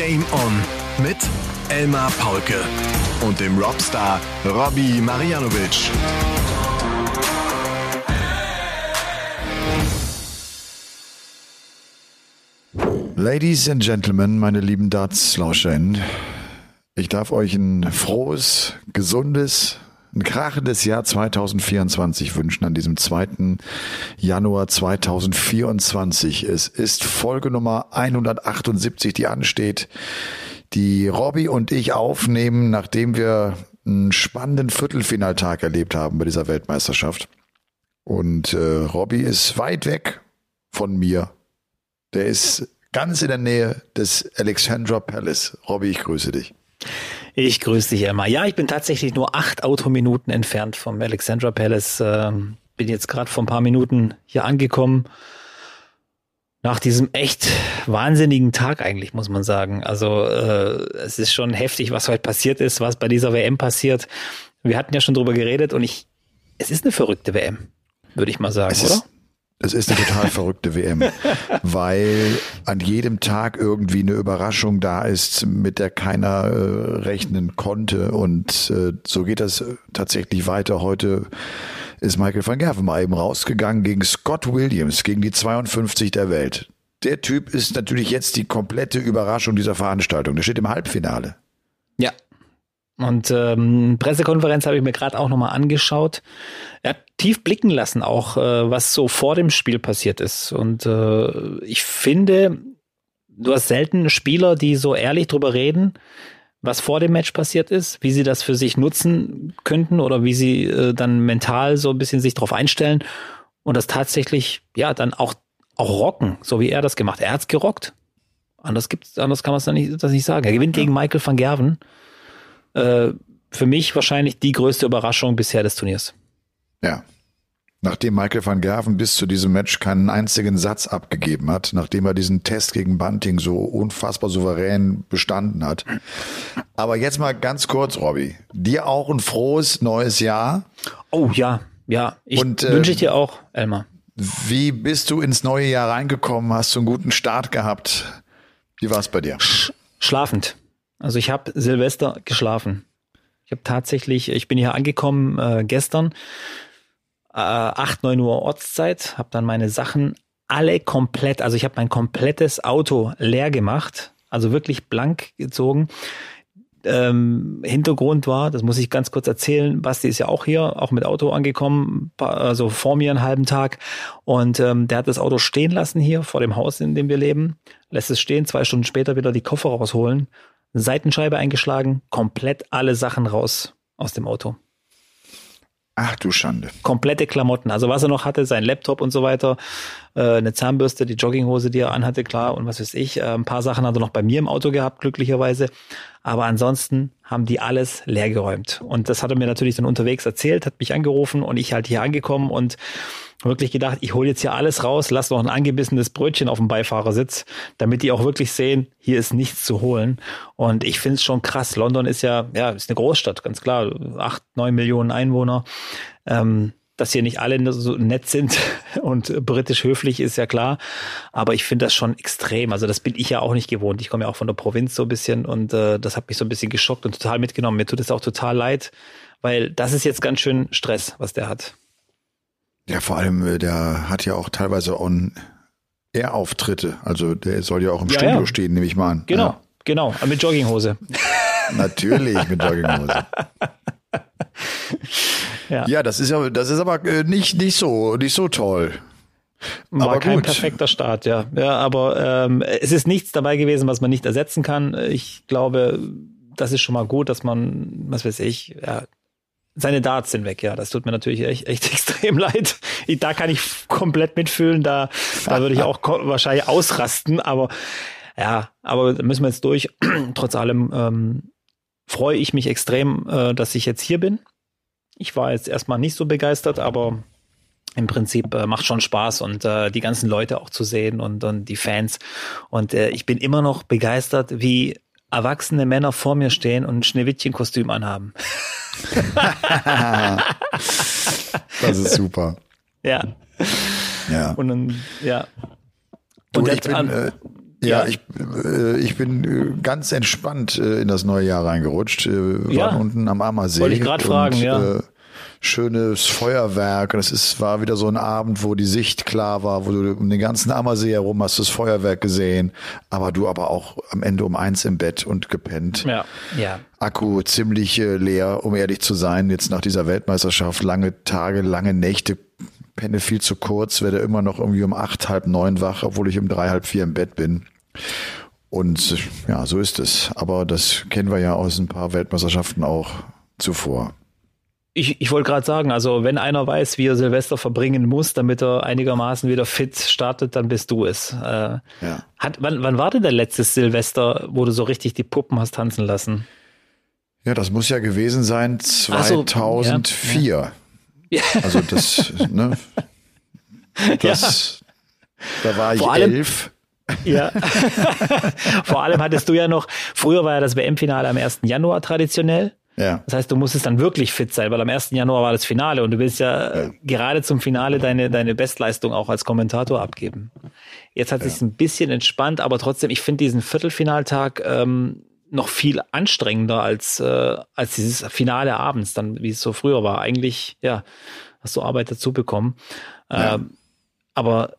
Game On mit Elmar Paulke und dem Rockstar Robbie Marianovic. Ladies and Gentlemen, meine lieben Darts-LauscherInnen, ich darf euch ein frohes, gesundes, ein krachendes Jahr 2024 wünschen an diesem 2. Januar 2024. Es ist Folge Nummer 178, die ansteht, die Robby und ich aufnehmen, nachdem wir einen spannenden Viertelfinaltag erlebt haben bei dieser Weltmeisterschaft. Und äh, Robby ist weit weg von mir. Der ist ganz in der Nähe des Alexandra Palace. Robby, ich grüße dich. Ich grüße dich, Emma. Ja, ich bin tatsächlich nur acht Autominuten entfernt vom Alexandra Palace. Ähm, bin jetzt gerade vor ein paar Minuten hier angekommen. Nach diesem echt wahnsinnigen Tag eigentlich, muss man sagen. Also äh, es ist schon heftig, was heute passiert ist, was bei dieser WM passiert. Wir hatten ja schon drüber geredet und ich, es ist eine verrückte WM, würde ich mal sagen, es oder? Ist, es ist eine total verrückte WM, weil an jedem Tag irgendwie eine Überraschung da ist, mit der keiner äh, rechnen konnte. Und äh, so geht das tatsächlich weiter. Heute ist Michael van Gerven mal eben rausgegangen gegen Scott Williams, gegen die 52 der Welt. Der Typ ist natürlich jetzt die komplette Überraschung dieser Veranstaltung. Der steht im Halbfinale. Ja, und ähm, Pressekonferenz habe ich mir gerade auch nochmal angeschaut. Er hat tief blicken lassen, auch äh, was so vor dem Spiel passiert ist. Und äh, ich finde, du hast selten Spieler, die so ehrlich drüber reden, was vor dem Match passiert ist, wie sie das für sich nutzen könnten oder wie sie äh, dann mental so ein bisschen sich darauf einstellen und das tatsächlich, ja, dann auch, auch rocken, so wie er das gemacht. Er hat's gerockt. Anders gibt's, anders kann man es nicht, das nicht sagen. Er gewinnt ja. gegen Michael van Gerven äh, für mich wahrscheinlich die größte Überraschung bisher des Turniers. Ja. Nachdem Michael van Gerven bis zu diesem Match keinen einzigen Satz abgegeben hat, nachdem er diesen Test gegen Bunting so unfassbar souverän bestanden hat. Aber jetzt mal ganz kurz, Robby. Dir auch ein frohes neues Jahr. Oh ja, ja. Ich Und, äh, wünsche ich dir auch, Elmar. Wie bist du ins neue Jahr reingekommen? Hast du einen guten Start gehabt? Wie war es bei dir? Sch schlafend. Also ich habe Silvester geschlafen. Ich habe tatsächlich, ich bin hier angekommen äh, gestern, äh, 8, 9 Uhr Ortszeit, habe dann meine Sachen alle komplett, also ich habe mein komplettes Auto leer gemacht, also wirklich blank gezogen. Ähm, Hintergrund war, das muss ich ganz kurz erzählen, Basti ist ja auch hier, auch mit Auto angekommen, also vor mir einen halben Tag und ähm, der hat das Auto stehen lassen hier vor dem Haus, in dem wir leben, lässt es stehen, zwei Stunden später wieder die Koffer rausholen Seitenscheibe eingeschlagen, komplett alle Sachen raus aus dem Auto. Ach du Schande. Komplette Klamotten. Also was er noch hatte, sein Laptop und so weiter, äh, eine Zahnbürste, die Jogginghose, die er anhatte, klar, und was weiß ich. Äh, ein paar Sachen hat er noch bei mir im Auto gehabt, glücklicherweise. Aber ansonsten haben die alles leergeräumt. Und das hat er mir natürlich dann unterwegs erzählt, hat mich angerufen und ich halt hier angekommen und wirklich gedacht, ich hole jetzt hier alles raus, lass noch ein angebissenes Brötchen auf dem Beifahrersitz, damit die auch wirklich sehen, hier ist nichts zu holen. Und ich finde es schon krass. London ist ja, ja, ist eine Großstadt, ganz klar. Acht, neun Millionen Einwohner. Ähm, dass hier nicht alle so nett sind und britisch höflich ist ja klar. Aber ich finde das schon extrem. Also das bin ich ja auch nicht gewohnt. Ich komme ja auch von der Provinz so ein bisschen und äh, das hat mich so ein bisschen geschockt und total mitgenommen. Mir tut es auch total leid, weil das ist jetzt ganz schön Stress, was der hat. Ja, vor allem, äh, der hat ja auch teilweise on Air Auftritte. Also der soll ja auch im ja, Studio ja. stehen, nehme ich mal an. Genau, ja. genau, mit Jogginghose. Natürlich mit Jogginghose. ja. ja, das ist ja, das ist aber äh, nicht, nicht so, nicht so toll. War aber kein gut. perfekter Start, ja. Ja, aber ähm, es ist nichts dabei gewesen, was man nicht ersetzen kann. Ich glaube, das ist schon mal gut, dass man, was weiß ich, ja, seine Darts sind weg, ja. Das tut mir natürlich echt, echt extrem leid. Da kann ich komplett mitfühlen. Da, da würde ich auch wahrscheinlich ausrasten. Aber ja, aber da müssen wir jetzt durch. Trotz allem ähm, freue ich mich extrem, äh, dass ich jetzt hier bin. Ich war jetzt erstmal nicht so begeistert, aber im Prinzip äh, macht schon Spaß und äh, die ganzen Leute auch zu sehen und, und die Fans. Und äh, ich bin immer noch begeistert, wie erwachsene Männer vor mir stehen und ein Schneewittchenkostüm anhaben. das ist super. Ja. Ja. Und dann, ja. Und du, ich bin, äh, Ja, ich, äh, ich bin äh, ganz entspannt äh, in das neue Jahr reingerutscht. Äh, waren Ja. unten am Ammersee. Wollte ich grad fragen, ja. Schönes Feuerwerk. Und es ist, war wieder so ein Abend, wo die Sicht klar war, wo du um den ganzen Ammersee herum hast das Feuerwerk gesehen. Aber du aber auch am Ende um eins im Bett und gepennt. Ja, ja. Akku ziemlich äh, leer, um ehrlich zu sein. Jetzt nach dieser Weltmeisterschaft, lange Tage, lange Nächte, penne viel zu kurz, werde immer noch irgendwie um acht, halb neun wach, obwohl ich um drei, halb vier im Bett bin. Und ja, so ist es. Aber das kennen wir ja aus ein paar Weltmeisterschaften auch zuvor. Ich, ich wollte gerade sagen, also wenn einer weiß, wie er Silvester verbringen muss, damit er einigermaßen wieder fit startet, dann bist du es. Äh, Ja. hat, wann, wann war denn der letzte Silvester, wo du so richtig die Puppen hast tanzen lassen? Ja, das muss ja gewesen sein Ach so, 2004. Also das, ne? Das, Da war ich Vor allem- elf. Ja. Vor allem hattest du ja noch, früher war ja das WM-Finale am 1. Januar traditionell. Ja. Das heißt, du musstest dann wirklich fit sein, weil am 1. Januar war das Finale und du willst ja, äh, gerade zum Finale deine, deine Bestleistung auch als Kommentator abgeben. Jetzt hat sich's ein bisschen entspannt, aber trotzdem, ich finde diesen Viertelfinaltag ähm, noch viel anstrengender als, äh, als dieses Finale abends, dann wie es so früher war. Eigentlich, ja, hast du Arbeit dazu bekommen. Ja. Ähm, aber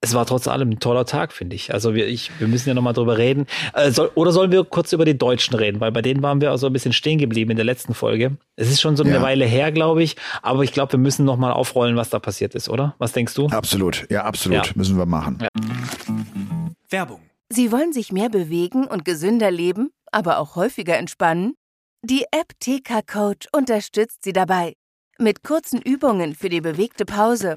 es war trotz allem ein toller Tag, finde ich. Also wir, ich, wir müssen ja nochmal drüber reden. Äh, soll, oder sollen wir kurz über die Deutschen reden? Weil bei denen waren wir auch so ein bisschen stehen geblieben in der letzten Folge. Es ist schon so eine Ja. Weile her, glaube ich. Aber ich glaube, wir müssen nochmal aufrollen, was da passiert ist, oder? Was denkst du? Absolut. Ja, absolut. Ja. Müssen wir machen. Werbung. Sie wollen sich mehr bewegen und gesünder leben, aber auch häufiger entspannen? Die App TK Coach unterstützt Sie dabei. Mit kurzen Übungen für die bewegte Pause.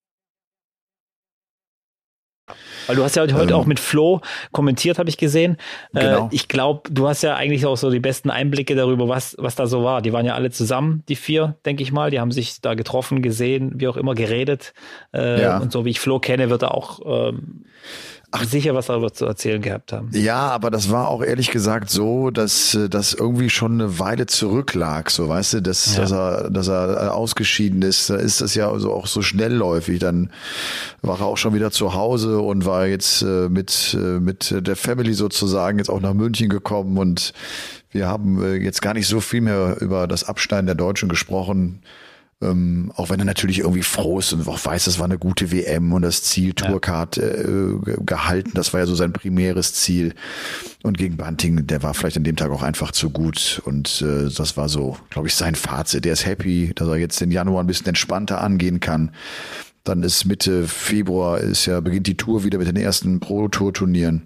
Weil du hast ja heute Ähm. auch mit Flo kommentiert, habe ich gesehen. Genau. Äh, ich glaube, du hast ja eigentlich auch so die besten Einblicke darüber, was, was da so war. Die waren ja alle zusammen, die vier, denke ich mal. Die haben sich da getroffen, gesehen, wie auch immer geredet. Äh, Ja. Und so wie ich Flo kenne, wird er auch ähm, sicher was darüber zu erzählen gehabt haben. Ja, aber das war auch ehrlich gesagt so, dass äh, das irgendwie schon eine Weile zurücklag, so weißt du, dass, Ja. dass er, dass er äh, ausgeschieden ist. Da ist das ja so auch so schnellläufig. Dann war er auch schon wieder zu Hause und war jetzt äh, mit mit der Family sozusagen jetzt auch nach München gekommen und wir haben jetzt gar nicht so viel mehr über das Abschneiden der Deutschen gesprochen. Ähm, auch wenn er natürlich irgendwie froh ist und auch weiß, das war eine gute WM und das Ziel Tourcard äh, ge- gehalten, das war ja so sein primäres Ziel. Und gegen Bunting, der war vielleicht an dem Tag auch einfach zu gut und äh, das war so, glaube ich, sein Fazit. Der ist happy, dass er jetzt den Januar ein bisschen entspannter angehen kann. Dann ist Mitte Februar ist ja beginnt die Tour wieder mit den ersten Pro Tour Turnieren.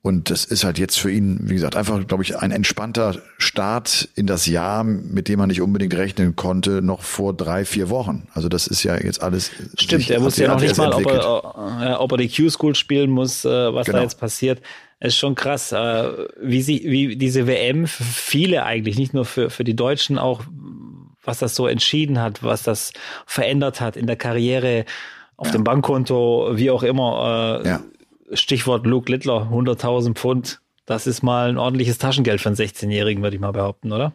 Und das ist halt jetzt für ihn, wie gesagt, einfach, glaube ich, ein entspannter Start in das Jahr, mit dem man nicht unbedingt rechnen konnte, noch vor drei, vier Wochen. Also das ist ja jetzt alles. Stimmt, sich- er wusste ja noch nicht mal, ob er, äh, ob er die Q-School spielen muss, äh, was Genau. da jetzt passiert. Es ist schon krass, äh, wie, sie, wie diese WM für viele eigentlich, nicht nur für, für die Deutschen, auch was das so entschieden hat, was das verändert hat in der Karriere, auf dem Bankkonto, wie auch immer. Ja. Stichwort Luke Littler, 100.000 Pfund. Das ist mal ein ordentliches Taschengeld für einen 16-Jährigen, würde ich mal behaupten, oder?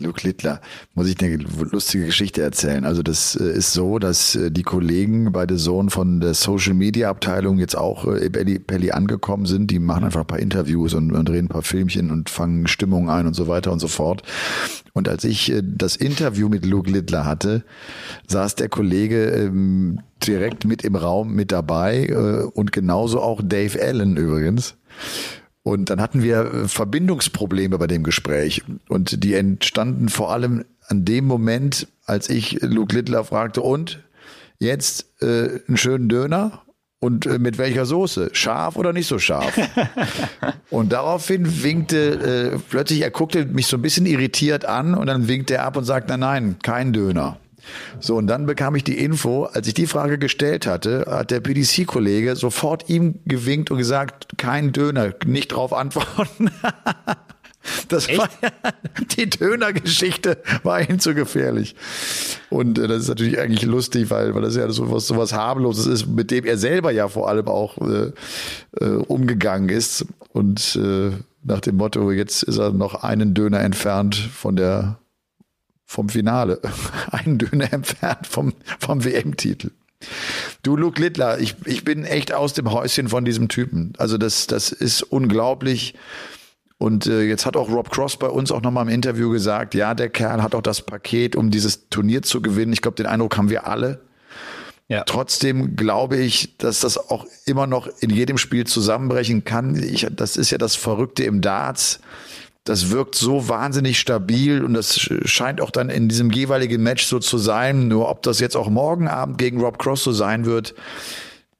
Luke Littler, muss ich eine lustige Geschichte erzählen. Also das äh, ist so, dass äh, die Kollegen bei der Sohn von der Social Media Abteilung jetzt auch äh, Belly, Belly angekommen sind. Die machen einfach ein paar Interviews und, und drehen ein paar Filmchen und fangen Stimmung ein und so weiter und so fort. Und als ich das Interview mit Luke Littler hatte, saß der Kollege ähm, direkt mit im Raum mit dabei und genauso auch Dave Allen übrigens. Und dann hatten wir äh, Verbindungsprobleme bei dem Gespräch. Und die entstanden vor allem an dem Moment, als ich Luke Littler fragte, und jetzt äh, einen schönen Döner? Und äh, mit welcher Soße? Scharf oder nicht so scharf? und daraufhin winkte äh, plötzlich, er guckte mich so ein bisschen irritiert an und dann winkte er ab und sagte, nein, nein, kein Döner. So, und dann bekam ich die Info, als ich die Frage gestellt hatte, hat der PDC-Kollege sofort ihm gewinkt und gesagt, kein Döner, nicht drauf antworten. Das war ja, die Döner-Geschichte war ihm zu gefährlich. Und äh, das ist natürlich eigentlich lustig, weil, weil das ja sowas, sowas harmloses ist, mit dem er selber ja vor allem auch äh, äh, umgegangen ist. Und äh, nach dem Motto, jetzt ist er noch einen Döner entfernt von der vom Finale. einen Döner entfernt vom, vom WM-Titel. Du, Luke Littler, ich, ich bin echt aus dem Häuschen von diesem Typen. Also das, das ist unglaublich. Und äh, jetzt hat auch Rob Cross bei uns auch nochmal im Interview gesagt, ja, der Kerl hat auch das Paket, um dieses Turnier zu gewinnen. Ich glaube, den Eindruck haben wir alle. Ja. Trotzdem glaube ich, dass das auch immer noch in jedem Spiel zusammenbrechen kann. Ich, das ist ja das Verrückte im Darts das wirkt so wahnsinnig stabil und das scheint auch dann in diesem jeweiligen Match so zu sein. Nur ob das jetzt auch morgen Abend gegen Rob Cross so sein wird,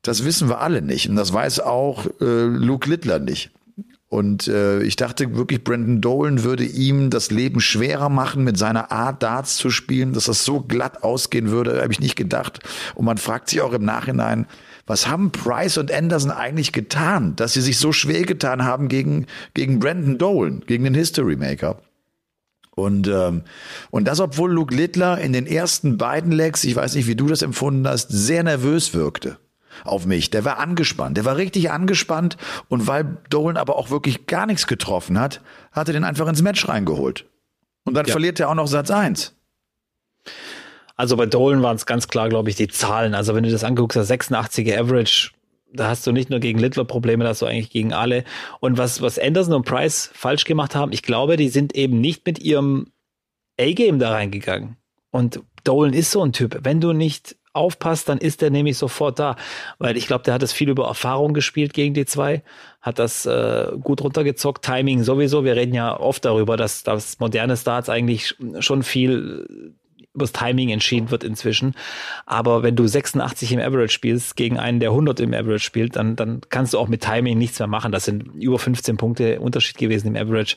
das wissen wir alle nicht. Und das weiß auch äh, Luke Littler nicht. Und äh, ich dachte wirklich, Brandon Dolan würde ihm das Leben schwerer machen, mit seiner Art Darts zu spielen, dass das so glatt ausgehen würde, habe ich nicht gedacht. Und man fragt sich auch im Nachhinein, was haben Price und Anderson eigentlich getan, dass sie sich so schwer getan haben gegen, gegen Brandon Dolan, gegen den History Maker? Und, ähm, und das, obwohl Luke Littler in den ersten beiden Legs, ich weiß nicht, wie du das empfunden hast, sehr nervös wirkte auf mich. Der war angespannt. Der war richtig angespannt. Und weil Dolan aber auch wirklich gar nichts getroffen hat, hat er den einfach ins Match reingeholt. Und dann ja. verliert er auch noch Satz eins. Also bei Dolan waren es ganz klar, glaube ich, die Zahlen. Also wenn du das anguckst, der 86er Average, da hast du nicht nur gegen Littler Probleme, da hast du eigentlich gegen alle. Und was, was Anderson und Price falsch gemacht haben, ich glaube, die sind eben nicht mit ihrem A-Game da reingegangen. Und Dolan ist so ein Typ. Wenn du nicht aufpasst, dann ist der nämlich sofort da. Weil ich glaube, der hat es viel über Erfahrung gespielt gegen die zwei, hat das äh, gut runtergezockt, Timing sowieso. Wir reden ja oft darüber, dass das moderne Starts eigentlich schon viel übers Timing entschieden wird inzwischen. Aber wenn du 86 im Average spielst gegen einen, der 100 im Average spielt, dann, dann kannst du auch mit Timing nichts mehr machen. Das sind über 15 Punkte Unterschied gewesen im Average.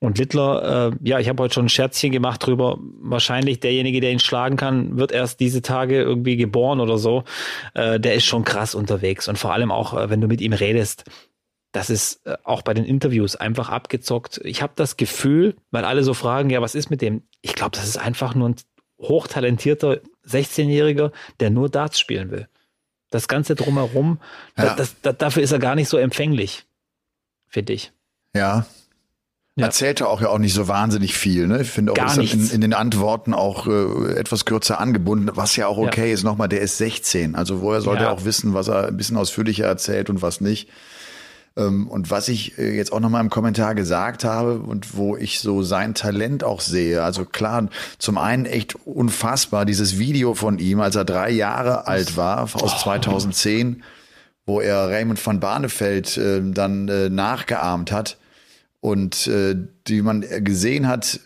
Und Littler, äh, ja, ich habe heute schon ein Scherzchen gemacht drüber. Wahrscheinlich derjenige, der ihn schlagen kann, wird erst diese Tage irgendwie geboren oder so. Äh, der ist schon krass unterwegs. Und vor allem auch, äh, wenn du mit ihm redest, das ist äh, auch bei den Interviews einfach abgezockt. Ich habe das Gefühl, weil alle so fragen, ja, was ist mit dem? Ich glaube, das ist einfach nur ein hochtalentierter 16-Jähriger, der nur Darts spielen will. Das Ganze drumherum, ja. das, das, dafür ist er gar nicht so empfänglich, finde ich. Ja, ja. Erzählte auch ja auch nicht so wahnsinnig viel. Ne? Ich finde auch, ist in, in, den Antworten auch äh, etwas kürzer angebunden, was ja auch okay ja. ist. Nochmal, der ist 16. Also woher sollte er auch wissen, was er ein bisschen ausführlicher erzählt und was nicht. Ähm, und was ich äh, jetzt auch nochmal im Kommentar gesagt habe und wo ich so sein Talent auch sehe, also klar, zum einen echt unfassbar, dieses Video von ihm, als er drei Jahre alt war, aus oh. 2010, wo er Raymond van Barneveld äh, dann äh, nachgeahmt hat und äh, die man gesehen hat,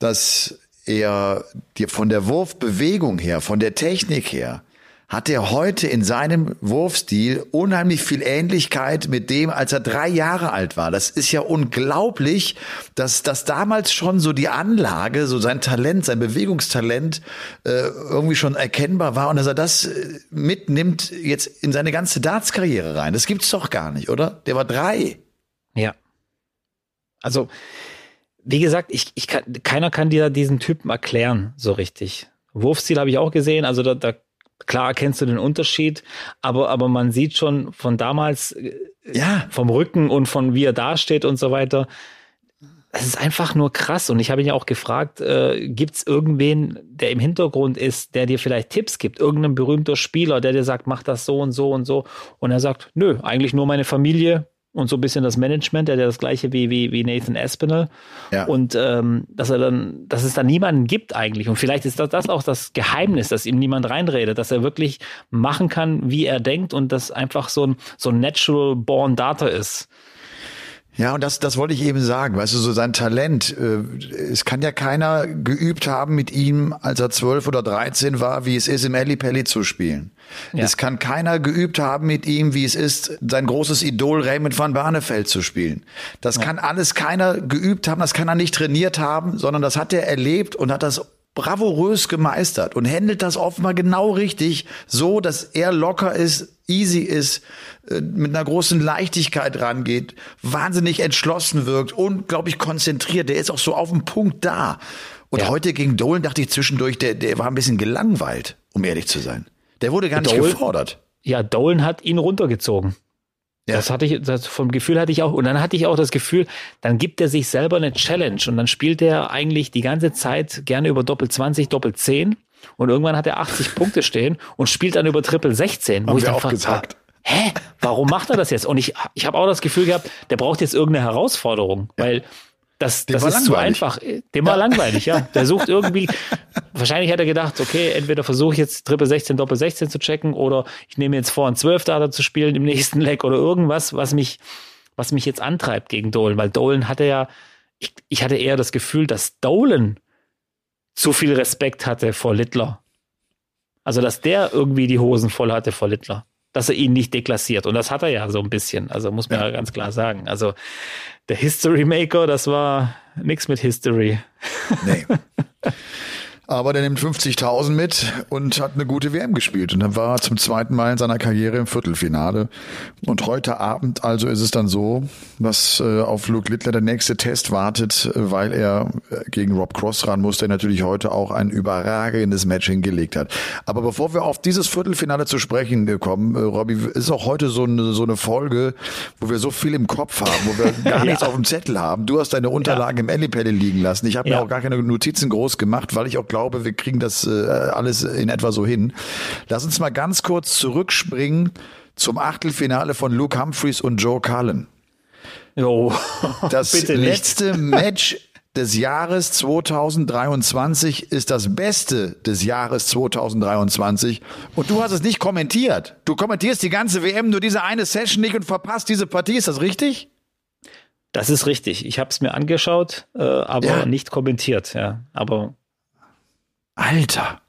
dass er dir von der Wurfbewegung her, von der Technik her, hat er heute in seinem Wurfstil unheimlich viel Ähnlichkeit mit dem, als er drei Jahre alt war. Das ist ja unglaublich, dass das damals schon so die Anlage, so sein Talent, sein Bewegungstalent äh, irgendwie schon erkennbar war und dass er das äh, mitnimmt jetzt in seine ganze Darts-Karriere rein. Das gibt's doch gar nicht, oder? Der war drei. Ja. Also, wie gesagt, ich, ich kann, keiner kann dir diesen Typen erklären, so richtig. Wurfstil habe ich auch gesehen, also da, da klar erkennst du den Unterschied, aber, aber man sieht schon von damals, äh, ja, vom Rücken und von wie er dasteht und so weiter. Es ist einfach nur krass. Und ich habe ihn ja auch gefragt, äh, gibt es irgendwen, der im Hintergrund ist, der dir vielleicht Tipps gibt? Irgendein berühmter Spieler, der dir sagt, mach das so und so und so. Und er sagt, nö, eigentlich nur meine Familie, und so ein bisschen das Management, der hat ja das gleiche wie, wie, wie Nathan Aspinall. Ja. Und ähm, dass er dann, dass es da niemanden gibt eigentlich. Und vielleicht ist das, das auch das Geheimnis, dass ihm niemand reinredet, dass er wirklich machen kann, wie er denkt und das einfach so ein, so ein natural born Data ist. Ja, und das, das wollte ich eben sagen. Weißt du, so sein Talent. Äh, es kann ja keiner geübt haben mit ihm, als er zwölf oder dreizehn war, wie es ist, im Ellie Pelli zu spielen. Ja. Es kann keiner geübt haben mit ihm, wie es ist, sein großes Idol Raymond van Barneveld zu spielen. Das ja. kann alles keiner geübt haben, das kann er nicht trainiert haben, sondern das hat er erlebt und hat das bravourös gemeistert und handelt das offenbar genau richtig, so dass er locker ist, easy ist, äh, mit einer großen Leichtigkeit rangeht, wahnsinnig entschlossen wirkt, unglaublich konzentriert. Der ist auch so auf dem Punkt da. Und Ja. heute gegen Dolan dachte ich zwischendurch, der, der war ein bisschen gelangweilt, um ehrlich zu sein. Der wurde gar nicht Dolan- gefordert. Ja, Dolan hat ihn runtergezogen. Ja. Das hatte ich, das vom Gefühl hatte ich auch, und dann hatte ich auch das Gefühl, dann gibt er sich selber eine Challenge und dann spielt er eigentlich die ganze Zeit gerne über Doppel 20, Doppel 10 und irgendwann hat er 80 Punkte stehen und spielt dann über Triple 16, wo Haben ich wir dann auch frag, gesagt. hä, warum macht er das jetzt? Und ich, ich habe auch das Gefühl gehabt, der braucht jetzt irgendeine Herausforderung, weil das, das war ist zu einfach. Dem war langweilig, ja. Der sucht irgendwie, wahrscheinlich hat er gedacht, okay, entweder versuche ich jetzt Triple 16, Doppel 16 zu checken oder ich nehme jetzt vor, einen 12 Data zu spielen im nächsten Leck oder irgendwas, was mich, was mich jetzt antreibt gegen Dolan, weil Dolan hatte ja, ich, ich hatte eher das Gefühl, dass Dolan zu viel Respekt hatte vor Littler. Also, dass der irgendwie die Hosen voll hatte vor Littler. Dass er ihn nicht deklassiert. Und das hat er ja so ein bisschen. Also, muss man ja, ganz klar sagen. Also, der History Maker, das war nix mit History. Nee. Aber der nimmt 50.000 mit und hat eine gute WM gespielt. Und dann war er zum zweiten Mal in seiner Karriere im Viertelfinale. Und heute Abend also ist es dann so, dass äh, auf Luke Littler der nächste Test wartet, äh, weil er äh, gegen Rob Cross ran muss, der natürlich heute auch ein überragendes Match hingelegt hat. Aber bevor wir auf dieses Viertelfinale zu sprechen kommen, äh, Robby, ist auch heute so eine, so eine Folge, wo wir so viel im Kopf haben, wo wir gar nichts auf dem Zettel haben. Du hast deine Unterlagen im Ellipelle liegen lassen. Ich habe Ja. mir auch gar keine Notizen groß gemacht, weil ich auch glaube, wir kriegen das äh, alles in etwa so hin. Lass uns mal ganz kurz zurückspringen zum Achtelfinale von Luke Humphreys und Joe Cullen. Jo. Das letzte Match des Jahres 2023 ist das Beste des Jahres 2023 und du hast es nicht kommentiert. Du kommentierst die ganze WM nur diese eine Session nicht und verpasst diese Partie. Ist das richtig? Das ist richtig. Ich habe es mir angeschaut, äh, aber Ja. nicht kommentiert. Ja, aber Alter.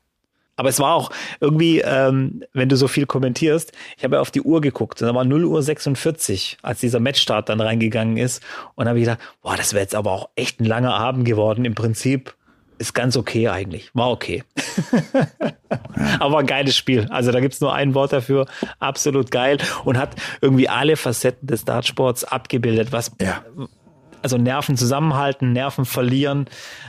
Aber es war auch irgendwie, ähm, wenn du so viel kommentierst, ich habe ja auf die Uhr geguckt und da war 0 Uhr 46, als dieser Matchstart dann reingegangen ist. Und habe ich gedacht, boah, das wäre jetzt aber auch echt ein langer Abend geworden. Im Prinzip ist ganz okay eigentlich. War okay. aber ein geiles Spiel. Also da gibt's nur ein Wort dafür. Absolut geil. Und hat irgendwie alle Facetten des Dartsports abgebildet, was Ja. Also Nerven zusammenhalten, Nerven verlieren,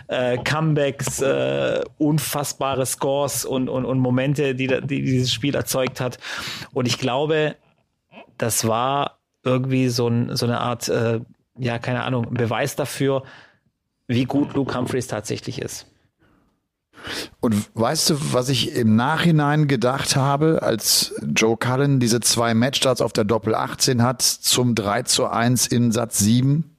äh, Comebacks, äh, unfassbare Scores und, und, und Momente, die, die dieses Spiel erzeugt hat. Und ich glaube, das war irgendwie so, ein, so eine Art, äh, ja, keine Ahnung, Beweis dafür, wie gut Luke Humphreys tatsächlich ist. Und weißt du, was ich im Nachhinein gedacht habe, als Joe Cullen diese zwei Matchstarts auf der Doppel 18 hat zum 3 zu 1 in Satz 7?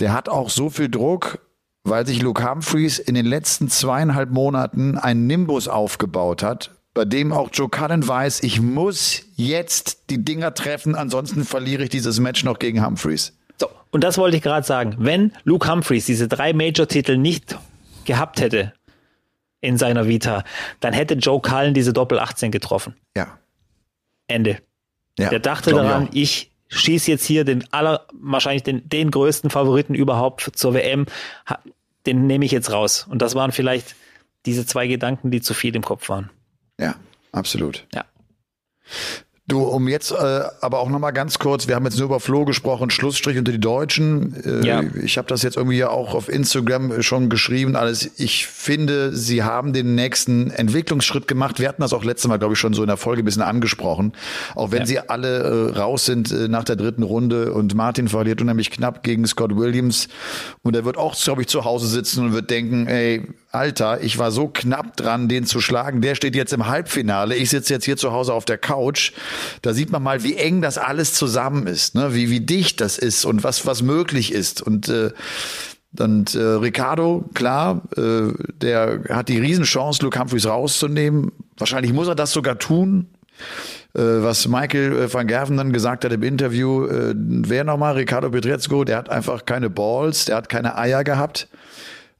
Der hat auch so viel Druck, weil sich Luke Humphreys in den letzten zweieinhalb Monaten einen Nimbus aufgebaut hat, bei dem auch Joe Cullen weiß, ich muss jetzt die Dinger treffen, ansonsten verliere ich dieses Match noch gegen Humphreys. So, und das wollte ich gerade sagen. Wenn Luke Humphreys diese drei Major-Titel nicht gehabt hätte in seiner Vita, dann hätte Joe Cullen diese Doppel 18 getroffen. Ja. Ende. ja Der dachte daran, ich schieße jetzt hier den aller, wahrscheinlich den, den größten Favoriten überhaupt zur WM, den nehme ich jetzt raus. Und das waren vielleicht diese zwei Gedanken, die zu viel im Kopf waren. Ja, absolut. Ja. Du, um jetzt äh, aber auch nochmal ganz kurz, wir haben jetzt nur über Flo gesprochen, Schlussstrich unter die Deutschen. Äh, Ja. Ich habe das jetzt irgendwie ja auch auf Instagram schon geschrieben. Alles. Ich finde, sie haben den nächsten Entwicklungsschritt gemacht. Wir hatten das auch letztes Mal, glaube ich, schon so in der Folge ein bisschen angesprochen. Auch wenn Ja. sie alle äh, raus sind äh, nach der dritten Runde und Martin verliert unheimlich knapp gegen Scott Williams. Und er wird auch, glaube ich, zu Hause sitzen und wird denken, ey, Alter, ich war so knapp dran, den zu schlagen. Der steht jetzt im Halbfinale. Ich sitze jetzt hier zu Hause auf der Couch. Da sieht man mal, wie eng das alles zusammen ist, ne? wie, wie dicht das ist und was, was möglich ist. Und, äh, und äh, Ricardo, klar, äh, der hat die Riesenchance, Luke Humphreys rauszunehmen. Wahrscheinlich muss er das sogar tun. Äh, was Michael äh, van Gerven dann gesagt hat im Interview, äh, wer nochmal, Ricardo Pietrezco, der hat einfach keine Balls, der hat keine Eier gehabt.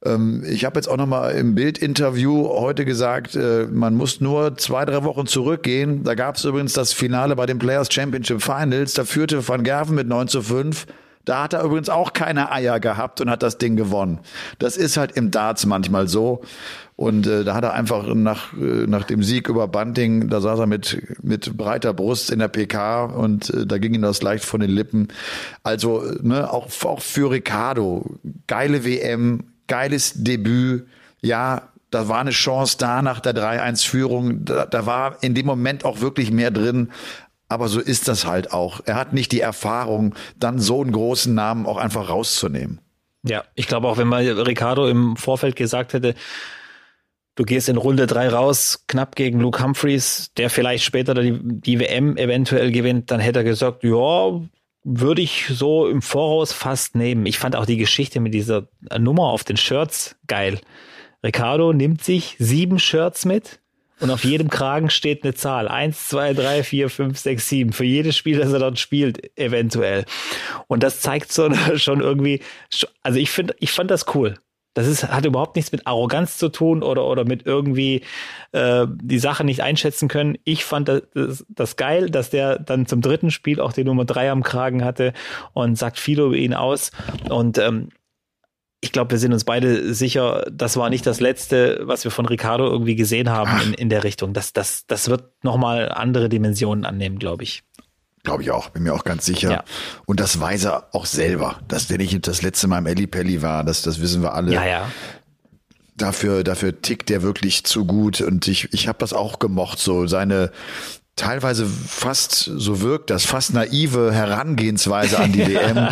Ähm, ich habe jetzt auch nochmal im Bildinterview heute gesagt, äh, man muss nur zwei, drei Wochen zurückgehen. Da gab es übrigens das Finale bei den Players Championship Finals. Da führte Van Gerven mit 9 zu 5, Da hat er übrigens auch keine Eier gehabt und hat das Ding gewonnen. Das ist halt im Darts manchmal so. Und äh, da hat er einfach nach, äh, nach dem Sieg über Bunting, da saß er mit, mit breiter Brust in der PK und äh, da ging ihm das leicht von den Lippen. Also ne, auch, auch für Ricardo, geile WM, geiles Debüt. Ja, da war eine Chance da nach der 3-1-Führung. Da, da war in dem Moment auch wirklich mehr drin. Aber so ist das halt auch. Er hat nicht die Erfahrung, dann so einen großen Namen auch einfach rauszunehmen. Ja, ich glaube auch, wenn man Ricardo im Vorfeld gesagt hätte, du gehst in Runde drei raus, knapp gegen Luke Humphreys, der vielleicht später die, die WM eventuell gewinnt, dann hätte er gesagt, ja, würde ich so im Voraus fast nehmen. Ich fand auch die Geschichte mit dieser Nummer auf den Shirts geil. Ricardo nimmt sich sieben Shirts mit und auf jedem Kragen steht eine Zahl. Eins, zwei, drei, vier, fünf, sechs, sieben. Für jedes Spiel, das er dort spielt, eventuell. Und das zeigt so schon irgendwie, also ich finde, ich fand das cool. Das ist, hat überhaupt nichts mit Arroganz zu tun oder, oder mit irgendwie äh, die Sache nicht einschätzen können. Ich fand das, das, das geil, dass der dann zum dritten Spiel auch die Nummer drei am Kragen hatte und sagt viel über ihn aus. Und ähm, ich glaube, wir sind uns beide sicher, das war nicht das letzte, was wir von Ricardo irgendwie gesehen haben in, in der Richtung. Das, das, das wird nochmal andere Dimensionen annehmen, glaube ich. Glaube ich auch, bin mir auch ganz sicher. Ja. Und das weiß er auch selber, dass der nicht das letzte Mal im Elli Pelli war, das, das wissen wir alle. Ja, ja. Dafür, dafür tickt der wirklich zu gut und ich, ich habe das auch gemocht, so seine teilweise fast, so wirkt das, fast naive Herangehensweise an die WM.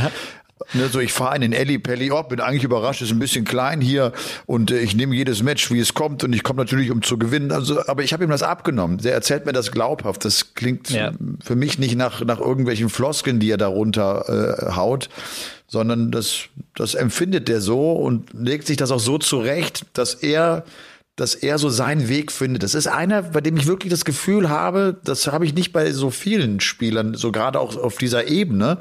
Ne, so ich fahre in den Elli Pelli, oh, bin eigentlich überrascht, ist ein bisschen klein hier und äh, ich nehme jedes Match, wie es kommt und ich komme natürlich, um zu gewinnen. Also, aber ich habe ihm das abgenommen. Der erzählt mir das glaubhaft. Das klingt ja. für mich nicht nach nach irgendwelchen Floskeln, die er darunter äh, haut, sondern das das empfindet der so und legt sich das auch so zurecht, dass er dass er so seinen Weg findet. Das ist einer, bei dem ich wirklich das Gefühl habe, das habe ich nicht bei so vielen Spielern, so gerade auch auf dieser Ebene,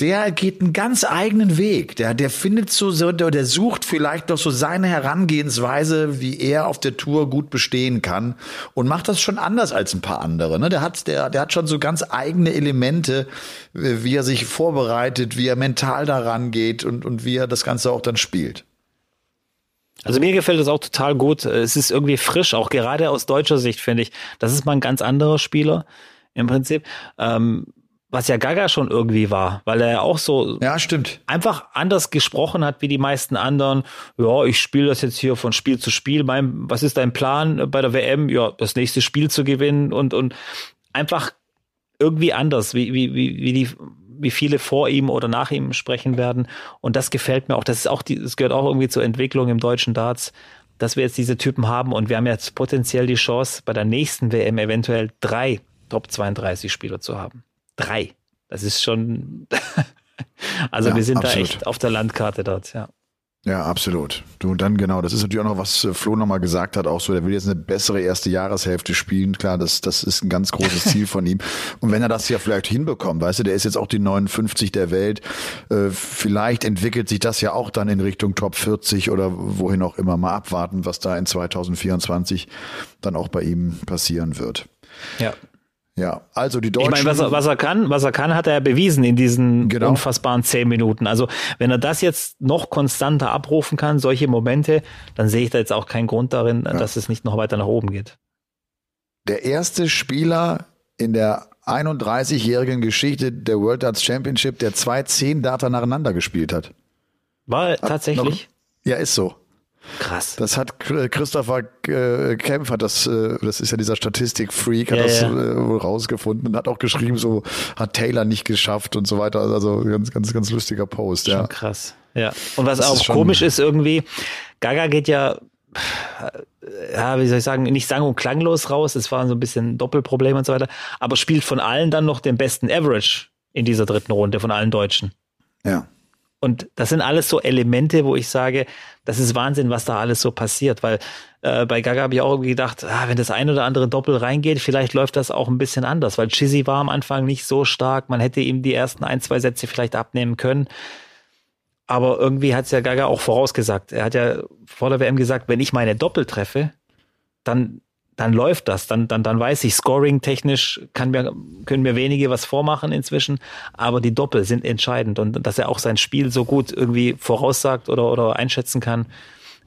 der geht einen ganz eigenen Weg. Der, der findet so, so, der sucht vielleicht doch so seine Herangehensweise, wie er auf der Tour gut bestehen kann und macht das schon anders als ein paar andere. Ne? Der hat, der, der hat schon so ganz eigene Elemente, wie er sich vorbereitet, wie er mental daran geht und, und wie er das Ganze auch dann spielt. Also mir gefällt das auch total gut. Es ist irgendwie frisch, auch gerade aus deutscher Sicht finde ich. Das ist mal ein ganz anderer Spieler im Prinzip. Ähm, was ja Gaga schon irgendwie war, weil er ja auch so ja, stimmt. einfach anders gesprochen hat wie die meisten anderen. Ja, ich spiele das jetzt hier von Spiel zu Spiel. Mein, was ist dein Plan bei der WM? Ja, das nächste Spiel zu gewinnen und, und einfach irgendwie anders, wie, wie, wie, wie die, wie viele vor ihm oder nach ihm sprechen werden. Und das gefällt mir auch. Das ist auch die, das gehört auch irgendwie zur Entwicklung im deutschen Darts, dass wir jetzt diese Typen haben und wir haben jetzt potenziell die Chance, bei der nächsten WM eventuell drei Top 32 Spieler zu haben drei. Das ist schon, also ja, wir sind absolut. da echt auf der Landkarte dort, ja. Ja, absolut. Du, und dann genau, das ist natürlich auch noch, was äh, Flo nochmal gesagt hat, auch so, der will jetzt eine bessere erste Jahreshälfte spielen. Klar, das, das ist ein ganz großes Ziel von ihm. Und wenn er das ja vielleicht hinbekommt, weißt du, der ist jetzt auch die 59 der Welt, äh, vielleicht entwickelt sich das ja auch dann in Richtung Top 40 oder wohin auch immer. Mal abwarten, was da in 2024 dann auch bei ihm passieren wird. Ja, ja, also die Deutschen. Ich meine, was er, was er kann, was er kann, hat er ja bewiesen in diesen genau. unfassbaren zehn Minuten. Also wenn er das jetzt noch konstanter abrufen kann, solche Momente, dann sehe ich da jetzt auch keinen Grund darin, ja. dass es nicht noch weiter nach oben geht. Der erste Spieler in der 31-jährigen Geschichte der World Darts Championship, der zwei zehn Data nacheinander gespielt hat. War tatsächlich? Noch, ja, ist so. Krass. Das hat Christopher äh, Kempf hat das, äh, das ist ja dieser Statistik-Freak, hat ja, das ja. Äh, wohl rausgefunden und hat auch geschrieben, so hat Taylor nicht geschafft und so weiter. Also ganz, ganz, ganz lustiger Post. Schon ja. krass. Ja. Und was das auch ist komisch ist irgendwie, Gaga geht ja, ja, wie soll ich sagen, nicht sang- und klanglos raus. Es war so ein bisschen Doppelproblem und so weiter. Aber spielt von allen dann noch den besten Average in dieser dritten Runde, von allen Deutschen. Ja. Und das sind alles so Elemente, wo ich sage, das ist Wahnsinn, was da alles so passiert, weil äh, bei Gaga habe ich auch gedacht, ah, wenn das ein oder andere Doppel reingeht, vielleicht läuft das auch ein bisschen anders, weil Chizzy war am Anfang nicht so stark, man hätte ihm die ersten ein, zwei Sätze vielleicht abnehmen können. Aber irgendwie hat es ja Gaga auch vorausgesagt. Er hat ja vor der WM gesagt, wenn ich meine Doppel treffe, dann dann läuft das, dann, dann, dann weiß ich, scoring technisch kann mir, können mir wenige was vormachen inzwischen, aber die Doppel sind entscheidend und dass er auch sein Spiel so gut irgendwie voraussagt oder, oder einschätzen kann,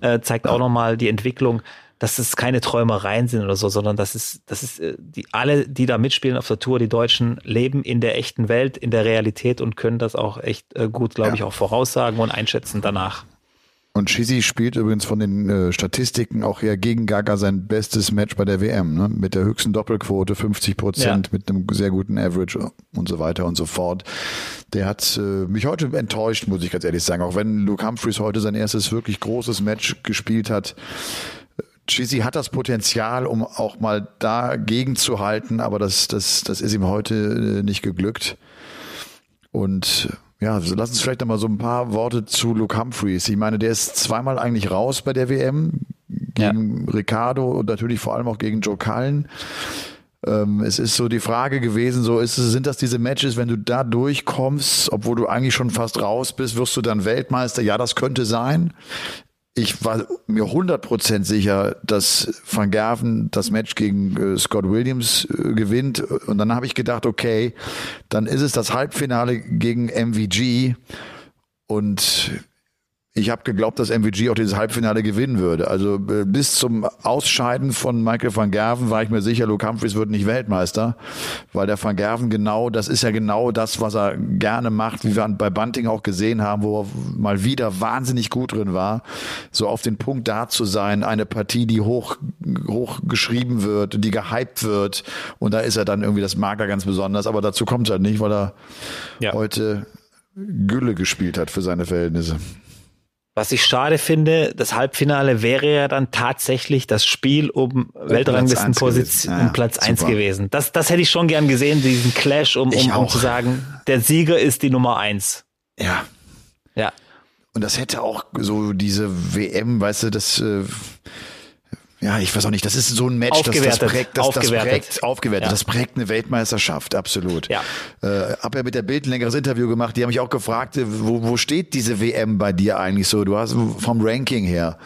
äh, zeigt auch nochmal die Entwicklung, dass es keine Träumereien sind oder so, sondern dass es, das ist, äh, die, alle, die da mitspielen auf der Tour, die Deutschen, leben in der echten Welt, in der Realität und können das auch echt äh, gut, glaube ja. ich, auch voraussagen und einschätzen danach. Und Chizzy spielt übrigens von den äh, Statistiken auch ja gegen Gaga sein bestes Match bei der WM, ne? mit der höchsten Doppelquote, 50 Prozent, ja. mit einem sehr guten Average und so weiter und so fort. Der hat äh, mich heute enttäuscht, muss ich ganz ehrlich sagen. Auch wenn Luke Humphreys heute sein erstes wirklich großes Match gespielt hat. Chizzy hat das Potenzial, um auch mal dagegen zu halten, aber das, das, das ist ihm heute äh, nicht geglückt. Und ja, also lass uns vielleicht noch mal so ein paar Worte zu Luke Humphreys. Ich meine, der ist zweimal eigentlich raus bei der WM gegen ja. Ricardo und natürlich vor allem auch gegen Joe Cullen. Ähm, es ist so die Frage gewesen, so ist es, sind das diese Matches, wenn du da durchkommst, obwohl du eigentlich schon fast raus bist, wirst du dann Weltmeister? Ja, das könnte sein ich war mir 100% sicher, dass Van Gerven das Match gegen äh, Scott Williams äh, gewinnt. Und dann habe ich gedacht, okay, dann ist es das Halbfinale gegen MVG. Und ich habe geglaubt, dass MVG auch dieses Halbfinale gewinnen würde. Also äh, bis zum Ausscheiden von Michael van Gerven war ich mir sicher, Luke Humphries wird nicht Weltmeister, weil der van Gerven genau, das ist ja genau das, was er gerne macht, wie wir bei Bunting auch gesehen haben, wo er mal wieder wahnsinnig gut drin war, so auf den Punkt da zu sein, eine Partie, die hoch, hoch geschrieben wird, die gehypt wird und da ist er dann irgendwie, das mag er ganz besonders, aber dazu kommt es halt nicht, weil er ja. heute Gülle gespielt hat für seine Verhältnisse. Was ich schade finde, das Halbfinale wäre ja dann tatsächlich das Spiel um Weltranglistenposition ja, um Platz super. eins gewesen. Das, das hätte ich schon gern gesehen, diesen Clash, um, um, um zu sagen, der Sieger ist die Nummer eins. Ja. Ja. Und das hätte auch so diese WM, weißt du, das äh, ja, ich weiß auch nicht, das ist so ein Match, das, das prägt, das, das prägt, aufgewertet, ja. das prägt eine Weltmeisterschaft, absolut. Ja. Äh, hab ja mit der Bild ein längeres Interview gemacht, die haben mich auch gefragt, wo, wo steht diese WM bei dir eigentlich so? Du hast vom Ranking her.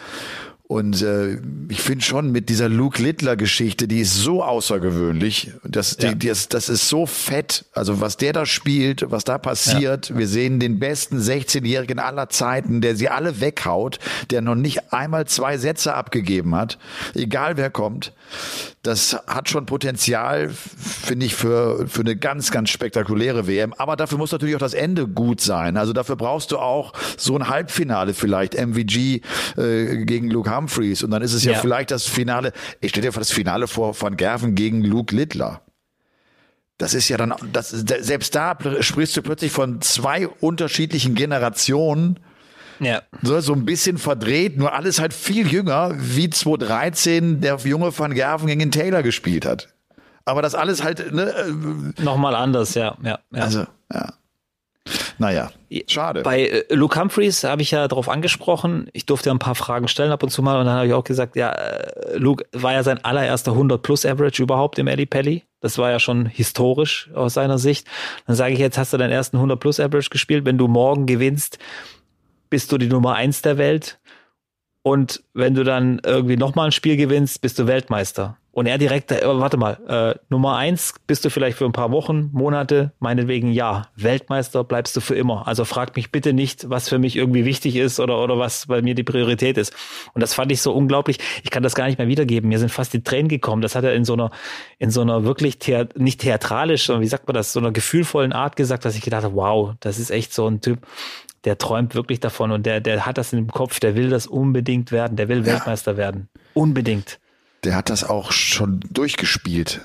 Und äh, ich finde schon mit dieser Luke Littler-Geschichte, die ist so außergewöhnlich. Das, ja. die, das, das ist so fett. Also was der da spielt, was da passiert. Ja. Wir sehen den besten 16-Jährigen aller Zeiten, der sie alle weghaut, der noch nicht einmal zwei Sätze abgegeben hat, egal wer kommt. Das hat schon Potenzial, finde ich, für, für eine ganz, ganz spektakuläre WM. Aber dafür muss natürlich auch das Ende gut sein. Also dafür brauchst du auch so ein Halbfinale vielleicht, MVG äh, gegen Luke Humphreys und dann ist es ja, ja. vielleicht das Finale, ich stelle dir das Finale vor von Gerven gegen Luke Littler. Das ist ja dann, das, selbst da sprichst du plötzlich von zwei unterschiedlichen Generationen. Ja. So, so ein bisschen verdreht, nur alles halt viel jünger, wie 2013 der junge Van Gerven gegen Taylor gespielt hat. Aber das alles halt, ne? Äh, Nochmal anders, ja, ja, ja. Also, ja. Naja, schade. Bei äh, Luke Humphreys habe ich ja darauf angesprochen. Ich durfte ja ein paar Fragen stellen ab und zu mal und dann habe ich auch gesagt, ja, äh, Luke war ja sein allererster 100 plus Average überhaupt im Eddie Pelly. Das war ja schon historisch aus seiner Sicht. Dann sage ich jetzt, hast du deinen ersten 100 plus Average gespielt. Wenn du morgen gewinnst, bist du die Nummer eins der Welt. Und wenn du dann irgendwie nochmal ein Spiel gewinnst, bist du Weltmeister. Und er direkt, äh, warte mal, äh, Nummer eins bist du vielleicht für ein paar Wochen, Monate, meinetwegen ja. Weltmeister bleibst du für immer. Also frag mich bitte nicht, was für mich irgendwie wichtig ist oder, oder was bei mir die Priorität ist. Und das fand ich so unglaublich. Ich kann das gar nicht mehr wiedergeben. Mir sind fast die Tränen gekommen. Das hat er in so einer, in so einer wirklich thea nicht theatralisch, sondern wie sagt man das, so einer gefühlvollen Art gesagt, dass ich gedacht habe, wow, das ist echt so ein Typ der träumt wirklich davon und der, der hat das im Kopf, der will das unbedingt werden, der will ja. Weltmeister werden. Unbedingt der hat das auch schon durchgespielt.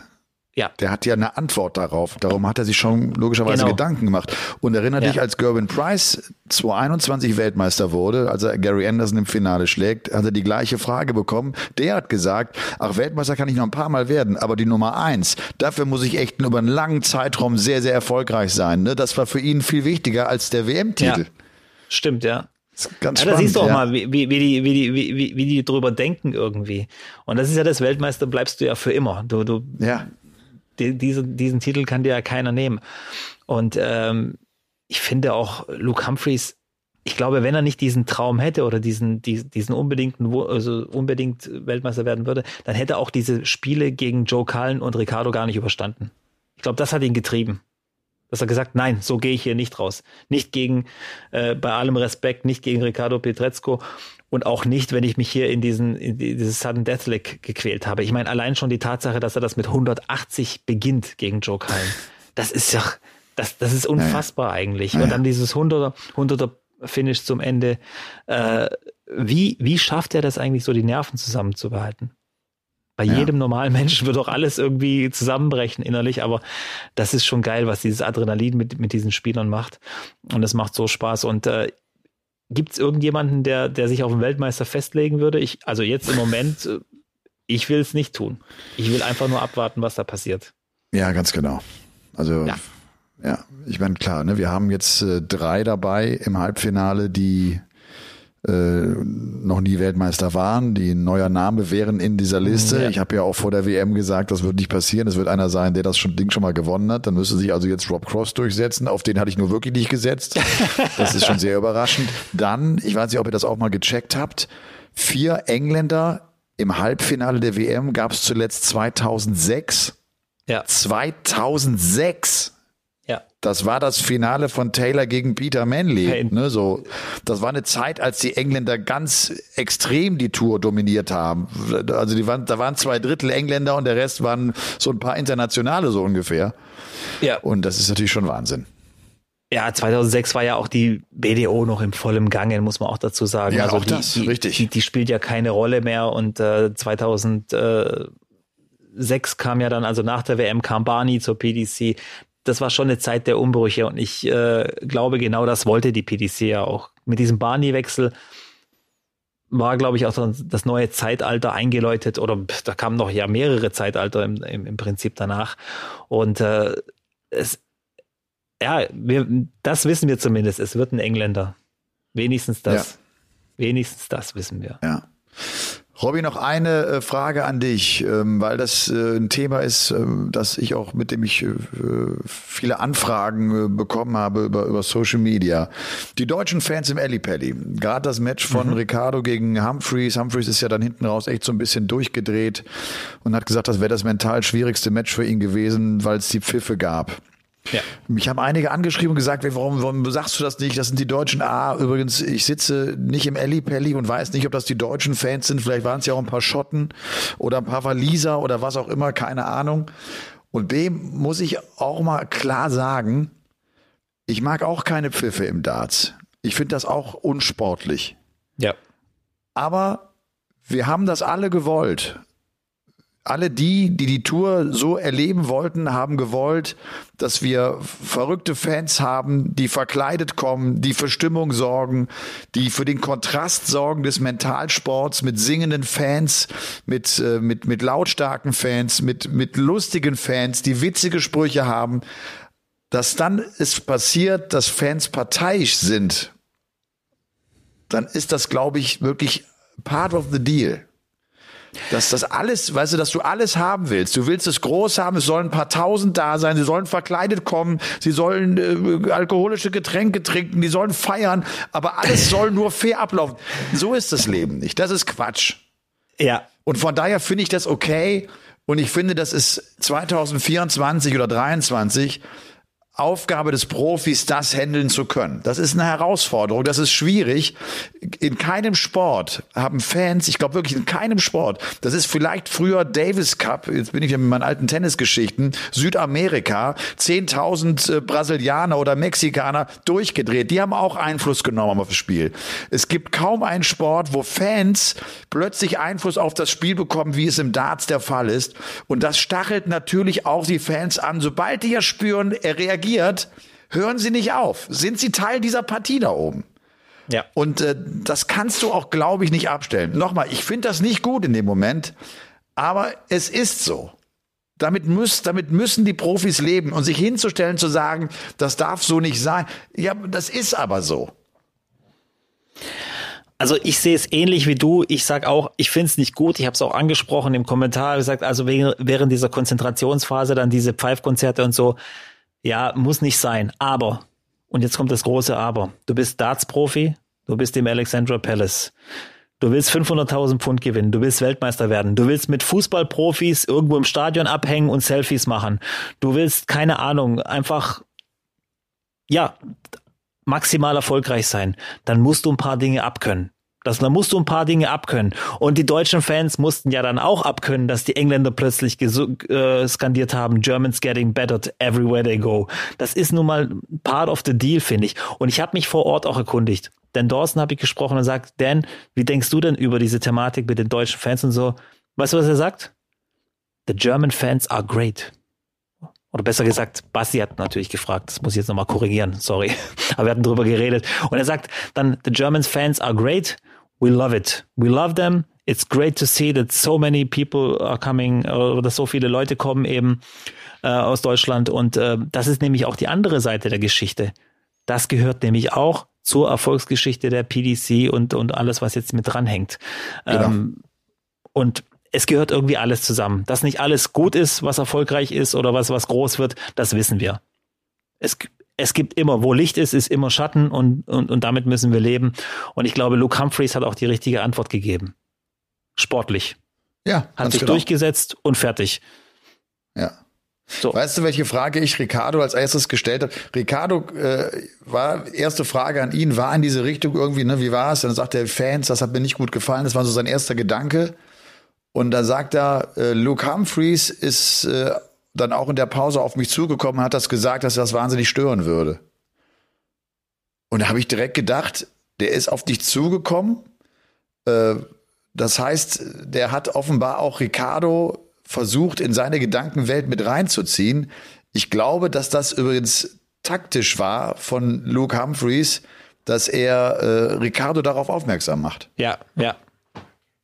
Ja. Der hat ja eine Antwort darauf. Darum hat er sich schon logischerweise genau. Gedanken gemacht. Und erinnere ja. dich, als Gerben Price 2021 Weltmeister wurde, als er Gary Anderson im Finale schlägt, hat er die gleiche Frage bekommen. Der hat gesagt, ach, Weltmeister kann ich noch ein paar Mal werden, aber die Nummer eins, dafür muss ich echt über einen langen Zeitraum sehr, sehr erfolgreich sein. Ne? Das war für ihn viel wichtiger als der WM-Titel. Ja. Stimmt, ja. Ganz ja, da siehst du auch ja. mal, wie, wie, wie, die, wie, die, wie, wie die drüber denken irgendwie. Und das ist ja das Weltmeister, bleibst du ja für immer. Du, du, ja. Die, diesen, diesen Titel kann dir ja keiner nehmen. Und ähm, ich finde auch, Luke Humphreys ich glaube, wenn er nicht diesen Traum hätte oder diesen, diesen, diesen unbedingten, also unbedingt Weltmeister werden würde, dann hätte er auch diese Spiele gegen Joe Cullen und Ricardo gar nicht überstanden. Ich glaube, das hat ihn getrieben. Dass er gesagt, nein, so gehe ich hier nicht raus. Nicht gegen, äh, bei allem Respekt, nicht gegen Ricardo Petrezco und auch nicht, wenn ich mich hier in diesen, in dieses Sudden Death League gequält habe. Ich meine, allein schon die Tatsache, dass er das mit 180 beginnt gegen Joe Cullen. Das ist ja, das, das ist unfassbar ja, ja. eigentlich. Ja, und dann dieses 100er, 100er Finish zum Ende. Äh, wie, wie schafft er das eigentlich so, die Nerven zusammenzubehalten? Bei ja. jedem normalen Menschen wird doch alles irgendwie zusammenbrechen innerlich, aber das ist schon geil, was dieses Adrenalin mit, mit diesen Spielern macht. Und es macht so Spaß. Und äh, gibt es irgendjemanden, der, der sich auf den Weltmeister festlegen würde? Ich, also jetzt im Moment, äh, ich will es nicht tun. Ich will einfach nur abwarten, was da passiert. Ja, ganz genau. Also ja. Ja, ich meine, klar, ne, wir haben jetzt äh, drei dabei im Halbfinale, die noch nie Weltmeister waren, die ein neuer Name wären in dieser Liste. Ja. Ich habe ja auch vor der WM gesagt, das wird nicht passieren. Es wird einer sein, der das schon, Ding schon mal gewonnen hat. Dann müsste sich also jetzt Rob Cross durchsetzen. Auf den hatte ich nur wirklich nicht gesetzt. Das ist schon sehr überraschend. Dann, ich weiß nicht, ob ihr das auch mal gecheckt habt, vier Engländer im Halbfinale der WM gab es zuletzt 2006. Ja. 2006 ja. Das war das Finale von Taylor gegen Peter Manley. Hey. Ne, so. Das war eine Zeit, als die Engländer ganz extrem die Tour dominiert haben. Also die waren, da waren zwei Drittel Engländer und der Rest waren so ein paar Internationale so ungefähr. Ja. Und das ist natürlich schon Wahnsinn. Ja, 2006 war ja auch die BDO noch im vollen Gange, muss man auch dazu sagen. Ja, also auch die, das, die, richtig. Die, die, spielt ja keine Rolle mehr und äh, 2006 kam ja dann, also nach der WM kam Barney zur PDC das war schon eine Zeit der Umbrüche und ich äh, glaube, genau das wollte die PDC ja auch. Mit diesem Barney-Wechsel war, glaube ich, auch das neue Zeitalter eingeläutet oder da kamen noch ja mehrere Zeitalter im, im, im Prinzip danach. Und äh, es, ja, wir, das wissen wir zumindest. Es wird ein Engländer. Wenigstens das. Ja. Wenigstens das wissen wir. Ja. Robby, noch eine äh, Frage an dich, ähm, weil das äh, ein Thema ist, ähm, das ich auch, mit dem ich äh, viele Anfragen bekommen habe über, über Social Media. Die deutschen Fans im Ellipelli, gerade das Match von mhm. Ricardo gegen Humphreys. Humphreys ist ja dann hinten raus echt so ein bisschen durchgedreht und hat gesagt, das wäre das mental schwierigste Match für ihn gewesen, weil es die Pfiffe gab. Ja. Mich haben einige angeschrieben und gesagt, warum, warum sagst du das nicht? Das sind die Deutschen. Ah, übrigens, ich sitze nicht im Ellipelli und weiß nicht, ob das die deutschen Fans sind. Vielleicht waren es ja auch ein paar Schotten oder ein paar Waliser oder was auch immer, keine Ahnung. Und B, muss ich auch mal klar sagen, ich mag auch keine Pfiffe im Darts. Ich finde das auch unsportlich. Ja. Aber wir haben das alle gewollt alle die, die die Tour so erleben wollten, haben gewollt, dass wir verrückte Fans haben, die verkleidet kommen, die für Stimmung sorgen, die für den Kontrast sorgen des Mentalsports mit singenden Fans, mit, äh, mit, mit lautstarken Fans, mit, mit lustigen Fans, die witzige Sprüche haben. Dass dann es passiert, dass Fans parteiisch sind, dann ist das, glaube ich, wirklich part of the deal. Dass das alles, weißt du, dass du alles haben willst. Du willst es groß haben, es sollen ein paar tausend da sein, sie sollen verkleidet kommen, sie sollen äh, alkoholische Getränke trinken, die sollen feiern, aber alles soll nur fair ablaufen. So ist das Leben nicht. Das ist Quatsch. Ja. Und von daher finde ich das okay. Und ich finde, das ist 2024 oder 2023 Aufgabe des Profis, das handeln zu können. Das ist eine Herausforderung, das ist schwierig. In keinem Sport haben Fans, ich glaube wirklich in keinem Sport, das ist vielleicht früher Davis Cup, jetzt bin ich ja mit meinen alten Tennisgeschichten, Südamerika, 10.000 äh, Brasilianer oder Mexikaner durchgedreht. Die haben auch Einfluss genommen auf das Spiel. Es gibt kaum einen Sport, wo Fans plötzlich Einfluss auf das Spiel bekommen, wie es im Darts der Fall ist. Und das stachelt natürlich auch die Fans an. Sobald die ja spüren, er reagiert reagiert, hören sie nicht auf. Sind sie Teil dieser Partie da oben? Ja. Und äh, das kannst du auch, glaube ich, nicht abstellen. Nochmal, ich finde das nicht gut in dem Moment, aber es ist so. Damit, muss, damit müssen die Profis leben und sich hinzustellen, zu sagen, das darf so nicht sein. Ja, das ist aber so. Also ich sehe es ähnlich wie du. Ich sag auch, ich finde es nicht gut. Ich habe es auch angesprochen im Kommentar gesagt, also während dieser Konzentrationsphase dann diese Pfeifkonzerte und so, ja, muss nicht sein. Aber, Und jetzt kommt das große Aber. Du bist Darts-Profi, du bist im Alexandra Palace. Du willst 500.000 Pfund gewinnen, du willst Weltmeister werden, du willst mit Fußballprofis irgendwo im Stadion abhängen und Selfies machen. Du willst, keine Ahnung, einfach, ja, maximal erfolgreich sein. Dann musst du ein paar Dinge abkönnen. Das, da musst du ein paar Dinge abkönnen. Und die deutschen Fans mussten ja dann auch abkönnen, dass die Engländer plötzlich äh, skandiert haben, Germans getting bettered everywhere they go. Das ist nun mal part of the deal, finde ich. Und ich habe mich vor Ort auch erkundigt. Dan Dawson habe ich gesprochen und sagt, Dan, wie denkst du denn über diese Thematik mit den deutschen Fans und so? Weißt du, was er sagt? The German fans are great. Oder besser gesagt, Basti hat natürlich gefragt, das muss ich jetzt nochmal korrigieren, sorry. Aber wir hatten drüber geredet. Und er sagt dann, the German fans are great, we love it. We love them. It's great to see that so many people are coming, oder dass so viele Leute kommen eben äh, aus Deutschland. Und äh, das ist nämlich auch die andere Seite der Geschichte. Das gehört nämlich auch zur Erfolgsgeschichte der PDC und, und alles, was jetzt mit dranhängt. Genau. Ähm, und es gehört irgendwie alles zusammen. Dass nicht alles gut ist, was erfolgreich ist oder was, was groß wird, das wissen wir. Es, es gibt immer, wo Licht ist, ist immer Schatten und, und, und damit müssen wir leben. Und ich glaube, Luke Humphreys hat auch die richtige Antwort gegeben. Sportlich. Ja. Hat sich genau. durchgesetzt und fertig. Ja. So. Weißt du, welche Frage ich Ricardo als erstes gestellt habe? Ricardo äh, war erste Frage an ihn, war in diese Richtung irgendwie, ne, wie war es? Dann sagt er, Fans, das hat mir nicht gut gefallen. Das war so sein erster Gedanke. Und dann sagt er, äh, Luke Humphreys ist äh, dann auch in der Pause auf mich zugekommen, hat das gesagt, dass er das wahnsinnig stören würde. Und da habe ich direkt gedacht, der ist auf dich zugekommen. Äh, das heißt, der hat offenbar auch Ricardo versucht, in seine Gedankenwelt mit reinzuziehen. Ich glaube, dass das übrigens taktisch war von Luke Humphreys, dass er äh, Ricardo darauf aufmerksam macht. Ja, ja.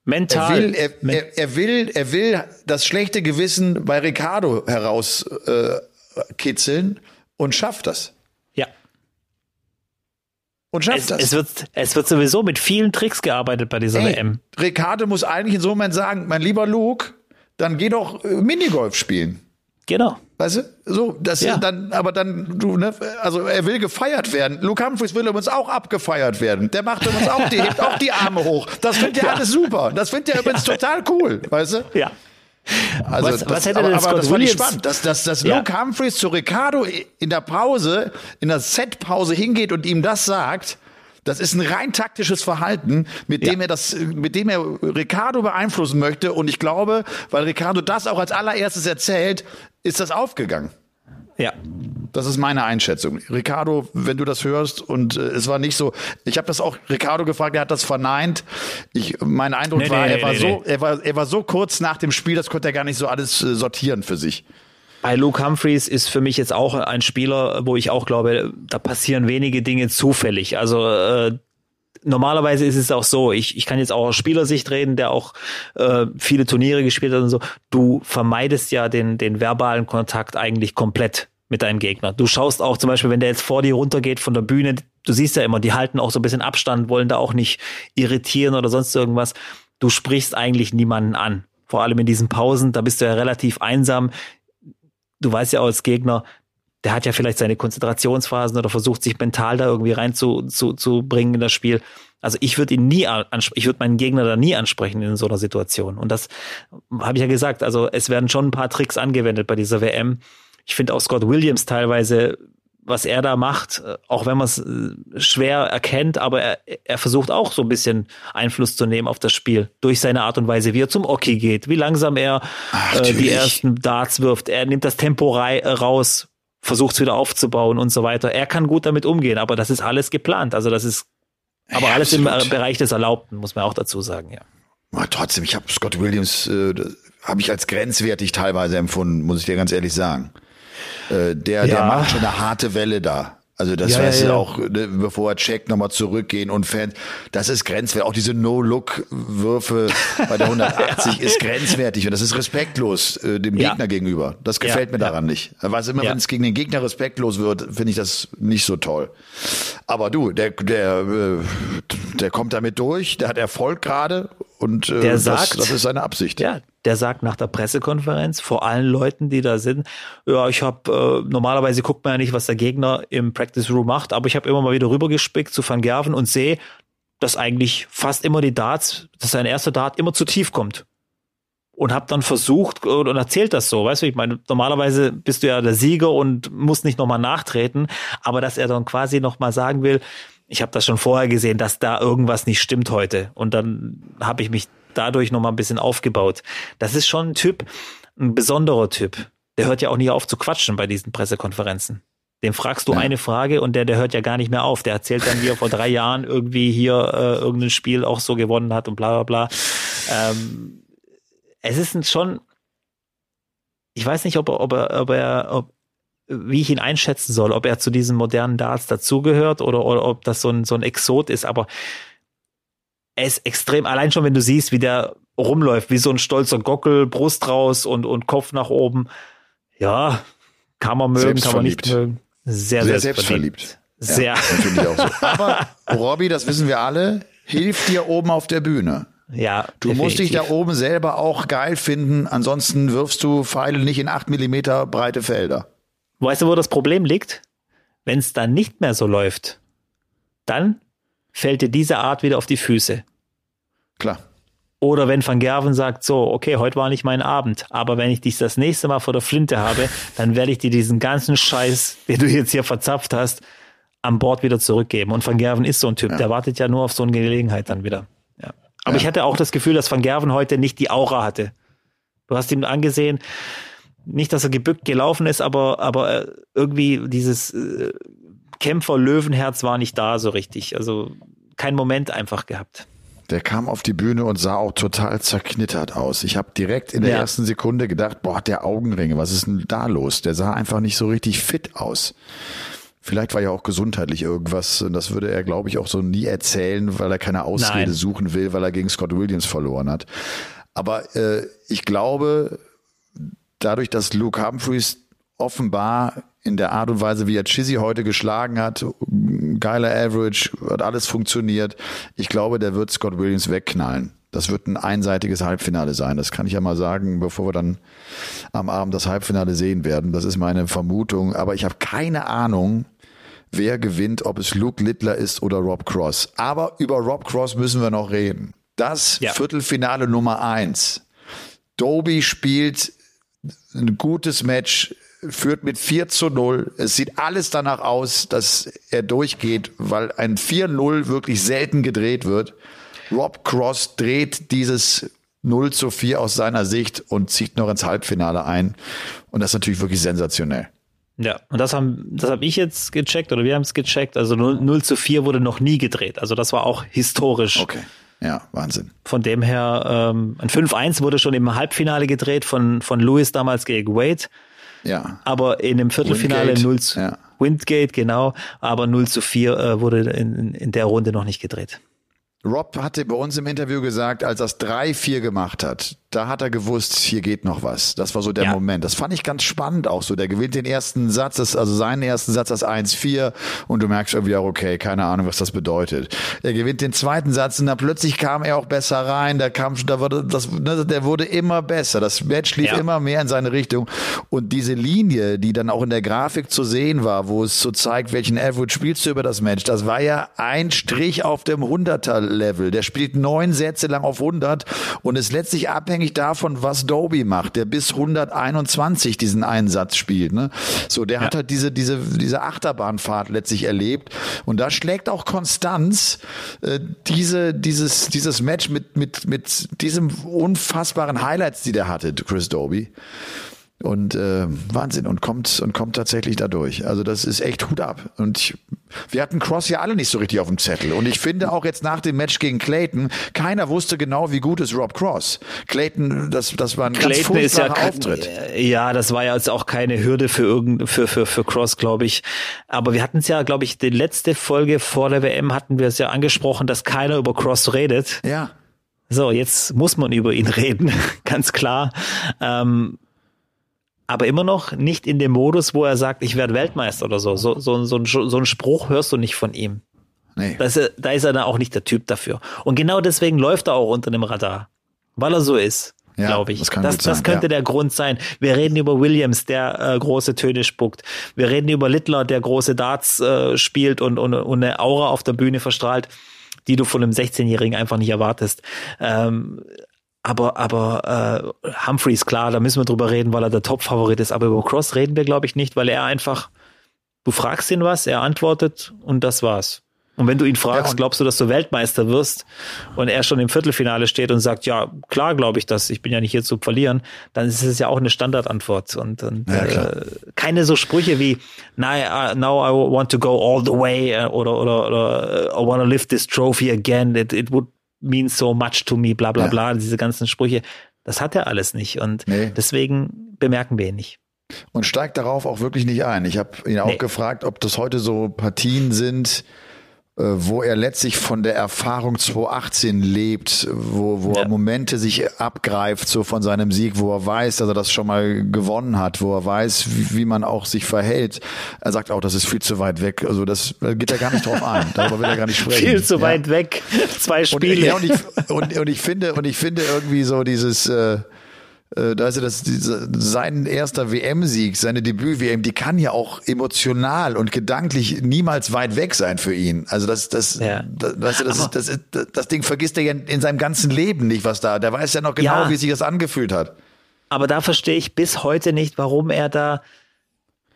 Mental. Er will, er, er, er will, er will das schlechte Gewissen bei Ricardo herauskitzeln äh, und schafft das. Ja. Und schafft es, das. Es wird, es wird sowieso mit vielen Tricks gearbeitet bei dieser Ey, WM. Ricardo muss eigentlich in so einem Moment sagen, mein lieber Luke, dann geh doch äh, Minigolf spielen. Genau. Weißt du? So, das ja. dann, aber dann, du, ne, also er will gefeiert werden. Luke Humphreys will übrigens auch abgefeiert werden. Der macht übrigens auch, die hebt auch die Arme hoch. Das findet er ja. alles super. Das findet er übrigens total cool, weißt du? Ja. Also was, das, was hätte aber, Scott aber das Williams? fand ich spannend, dass, dass, dass ja. Luke Humphreys zu Ricardo in der Pause, in der Set-Pause hingeht und ihm das sagt, das ist ein rein taktisches Verhalten, mit dem ja. er das, mit dem er Ricardo beeinflussen möchte. Und ich glaube, weil Ricardo das auch als allererstes erzählt, ist das aufgegangen. Ja. Das ist meine Einschätzung. Ricardo, wenn du das hörst und äh, es war nicht so, ich habe das auch Ricardo gefragt, er hat das verneint. Ich, mein Eindruck nee, war, nee, er war nee, so, er war, er war so kurz nach dem Spiel, das konnte er gar nicht so alles äh, sortieren für sich. Bei Luke Humphreys ist für mich jetzt auch ein Spieler, wo ich auch glaube, da passieren wenige Dinge zufällig. Also äh, normalerweise ist es auch so, ich, ich kann jetzt auch aus Spielersicht reden, der auch äh, viele Turniere gespielt hat und so. Du vermeidest ja den, den verbalen Kontakt eigentlich komplett mit deinem Gegner. Du schaust auch zum Beispiel, wenn der jetzt vor dir runtergeht von der Bühne, du siehst ja immer, die halten auch so ein bisschen Abstand, wollen da auch nicht irritieren oder sonst irgendwas. Du sprichst eigentlich niemanden an. Vor allem in diesen Pausen, da bist du ja relativ einsam du weißt ja als Gegner, der hat ja vielleicht seine Konzentrationsphasen oder versucht sich mental da irgendwie rein zu, zu, bringen in das Spiel. Also ich würde ihn nie ich würde meinen Gegner da nie ansprechen in so einer Situation. Und das habe ich ja gesagt. Also es werden schon ein paar Tricks angewendet bei dieser WM. Ich finde auch Scott Williams teilweise was er da macht, äh, auch wenn man es äh, schwer erkennt, aber er, er versucht auch so ein bisschen Einfluss zu nehmen auf das Spiel durch seine Art und Weise, wie er zum Oki geht, wie langsam er Ach, äh, die ersten Darts wirft. Er nimmt das Tempo äh, raus, versucht es wieder aufzubauen und so weiter. Er kann gut damit umgehen, aber das ist alles geplant. Also das ist aber ja, alles absolut. im Bereich des Erlaubten, muss man auch dazu sagen, ja. Aber trotzdem, ich habe Scott Williams äh, habe ich als grenzwertig teilweise empfunden, muss ich dir ganz ehrlich sagen. Äh, der, ja. der macht schon eine harte Welle da. Also das ja, heißt ja, ja. auch, ne, bevor er checkt, nochmal zurückgehen und Fans, das ist grenzwertig. Auch diese No-Look-Würfe bei der 180 ist grenzwertig und das ist respektlos äh, dem Gegner gegenüber. Das gefällt mir daran nicht. Was immer, wenn es gegen den Gegner respektlos wird, finde ich das nicht so toll. Aber du, der, der, äh, der kommt damit durch, der hat Erfolg gerade und äh, Der das, sagt- das ist seine Absicht. Ja, der sagt nach der Pressekonferenz vor allen Leuten, die da sind, ja, ich habe äh, normalerweise guckt man ja nicht, was der Gegner im Practice Room macht, aber ich habe immer mal wieder rübergespickt zu Van Gerven und sehe, dass eigentlich fast immer die Darts, dass sein erster Dart immer zu tief kommt. Und habe dann versucht und, und erzählt das so, weißt du, ich meine, normalerweise bist du ja der Sieger und musst nicht nochmal nachtreten, aber dass er dann quasi nochmal sagen will, ich habe das schon vorher gesehen, dass da irgendwas nicht stimmt heute. Und dann habe ich mich dadurch nochmal ein bisschen aufgebaut. Das ist schon ein Typ, ein besonderer Typ. Der hört ja auch nicht auf zu quatschen bei diesen Pressekonferenzen. Dem fragst du Ja. eine Frage und der, der hört ja gar nicht mehr auf. Der erzählt dann, wie er vor drei Jahren irgendwie hier äh, irgendein Spiel auch so gewonnen hat und bla bla bla. Ähm, es ist schon, ich weiß nicht, ob er, ob er, ob er, ob, wie ich ihn einschätzen soll, ob er zu diesen modernen Darts dazugehört oder, oder ob das so ein, so ein Exot ist, aber er ist extrem, allein schon wenn du siehst, wie der rumläuft, wie so ein stolzer Gockel, Brust raus und, und Kopf nach oben. Ja, kann man mögen, kann man nicht mögen. Sehr, Sehr selbstverliebt. Sehr. Ja, auch so. Aber Robby, das wissen wir alle, hilft dir oben auf der Bühne. Ja, Du musst dich da definitiv. oben selber auch geil finden, ansonsten wirfst du Pfeile nicht in acht Millimeter breite Felder. Weißt du, wo das Problem liegt? Wenn es dann nicht mehr so läuft, dann fällt dir diese Art wieder auf die Füße. Klar. Oder wenn Van Gerven sagt, so, okay, heute war nicht mein Abend, aber wenn ich dich das nächste Mal vor der Flinte habe, dann werde ich dir diesen ganzen Scheiß, den du jetzt hier verzapft hast, an Bord wieder zurückgeben. Und Van Gerven ist so ein Typ, der wartet ja nur auf so eine Gelegenheit dann wieder. Ja. Aber Ja. ich hatte auch das Gefühl, dass Van Gerven heute nicht die Aura hatte. Du hast ihm angesehen, nicht, dass er gebückt gelaufen ist, aber, aber äh, irgendwie dieses äh, Kämpfer-Löwenherz war nicht da so richtig. Also kein Moment einfach gehabt. Der kam auf die Bühne und sah auch total zerknittert aus. Ich habe direkt in der Ja. ersten Sekunde gedacht, boah, der Augenringe, was ist denn da los? Der sah einfach nicht so richtig fit aus. Vielleicht war ja auch gesundheitlich irgendwas. und Das würde er, glaube ich, auch so nie erzählen, weil er keine Ausrede Nein. suchen will, weil er gegen Scott Williams verloren hat. Aber äh, ich glaube, dadurch, dass Luke Humphreys offenbar in der Art und Weise, wie er Chizzy heute geschlagen hat, geiler Average, hat alles funktioniert. Ich glaube, der wird Scott Williams wegknallen. Das wird ein einseitiges Halbfinale sein. Das kann ich ja mal sagen, bevor wir dann am Abend das Halbfinale sehen werden. Das ist meine Vermutung. Aber ich habe keine Ahnung, wer gewinnt, ob es Luke Littler ist oder Rob Cross. Aber über Rob Cross müssen wir noch reden. Das Ja. Viertelfinale Nummer eins. Doby spielt ein gutes Match, führt mit 4 zu 0. Es sieht alles danach aus, dass er durchgeht, weil ein 4-0 wirklich selten gedreht wird. Rob Cross dreht dieses 0 zu 4 aus seiner Sicht und zieht noch ins Halbfinale ein. Und das ist natürlich wirklich sensationell. Ja, und das haben, das habe ich jetzt gecheckt oder wir haben es gecheckt. Also 0, 0 zu 4 wurde noch nie gedreht. Also das war auch historisch. Okay. Ja, Wahnsinn. Von dem her, ähm, ein 5-1 wurde schon im Halbfinale gedreht von, von Lewis damals gegen Wade. Ja. Aber in dem Viertelfinale Windgate, 0 zu, ja. Windgate, genau. Aber 0 zu 4 äh, wurde in, in- in der Runde noch nicht gedreht. Rob hatte bei uns im Interview gesagt, als er es 3-4 gemacht hat, da hat er gewusst, hier geht noch was. Das war so der Ja. Moment. Das fand ich ganz spannend auch so. Der gewinnt den ersten Satz, das, also seinen ersten Satz, das 1-4 und du merkst irgendwie auch, okay, keine Ahnung, was das bedeutet. Er gewinnt den zweiten Satz und dann plötzlich kam er auch besser rein, da kam, da wurde, das, ne, der wurde immer besser. Das Match lief Ja. immer mehr in seine Richtung und diese Linie, die dann auch in der Grafik zu sehen war, wo es so zeigt, welchen Average spielst du über das Match, das war ja ein Strich auf dem 100er-Level. Der spielt neun Sätze lang auf 100 und ist letztlich abhängig davon, was Doby macht, der bis 121 diesen einen Satz spielt. Ne? So, der hat halt diese, diese, diese Achterbahnfahrt letztlich erlebt und da schlägt auch Konstanz äh, diese, dieses, dieses Match mit, mit, mit diesem unfassbaren Highlights, die der hatte, Chris Doby. Und äh, Wahnsinn und kommt und kommt tatsächlich dadurch. Also das ist echt Hut ab. Und ich, wir hatten Cross ja alle nicht so richtig auf dem Zettel. Und ich finde auch jetzt nach dem Match gegen Clayton, keiner wusste genau, wie gut ist Rob Cross. Clayton, das, das war ein ganz Clayton ist ja furchtbarer Auftritt. Ja, das war ja jetzt auch keine Hürde für irgend für für für Cross, glaube ich. Aber wir hatten es ja, glaube ich, die letzte Folge vor der WM hatten wir es ja angesprochen, dass keiner über Cross redet. Ja. So, jetzt muss man über ihn reden, ganz klar. Ähm, aber immer noch nicht in dem Modus, wo er sagt, ich werde Weltmeister oder so. So, so, so, ein, so ein Spruch hörst du nicht von ihm. Nee. Das, ist- da ist er dann auch nicht der Typ dafür. Und genau deswegen läuft er auch unter dem Radar. Weil er so ist, Ja, glaube ich. das das, das könnte ja. der Grund sein. Wir reden über Williams, der äh, große Töne spuckt. Wir reden über Littler, der große Darts äh, spielt und, und, und eine Aura auf der Bühne verstrahlt, die du von einem 16-Jährigen einfach nicht erwartest. Ähm, aber aber äh, Humphreys, klar, da müssen wir drüber reden, weil er der Top-Favorit ist. Aber über Cross reden wir, glaube ich, nicht, weil er einfach, du fragst ihn was, er antwortet und das war's. Und wenn du ihn fragst, glaubst du, dass du Weltmeister wirst und er schon im Viertelfinale steht und sagt, ja, klar glaube ich das, ich bin ja nicht hier zu verlieren, dann ist es ja auch eine Standardantwort. Und, und Ja, äh, keine so Sprüche wie, now, I- now I want to go all the way äh, oder, oder, oder äh, I want to lift this trophy again, it, it would mean so much to me, bla bla Ja. bla, diese ganzen Sprüche. Das hat er alles nicht und Nee. deswegen bemerken wir ihn nicht. Und steigt darauf auch wirklich nicht ein. Ich habe ihn auch Nee. gefragt, ob das heute so Partien sind, wo er letztlich von der Erfahrung 2018 lebt, wo, wo Ja. er Momente sich abgreift, so von seinem Sieg, wo er weiß, dass er das schon mal gewonnen hat, wo er weiß, wie, wie man auch sich verhält. Er sagt auch, das ist viel zu weit weg. Also das da geht er gar nicht drauf ein. Darüber will er gar nicht sprechen. Viel zu Ja. weit weg, zwei Und, Spiele. ja, und, ich, und, und ich finde, und ich finde irgendwie so dieses, äh, äh, da ist ja das, diese, sein erster WM-Sieg, seine Debüt-WM, die kann ja auch emotional und gedanklich niemals weit weg sein für ihn. Also das, das, Ja. das, weißt du, das, ist, das, ist, das Ding vergisst er ja in seinem ganzen Leben nicht, was da. Der weiß ja noch genau, Ja. wie sich das angefühlt hat. Aber da verstehe ich bis heute nicht, warum er da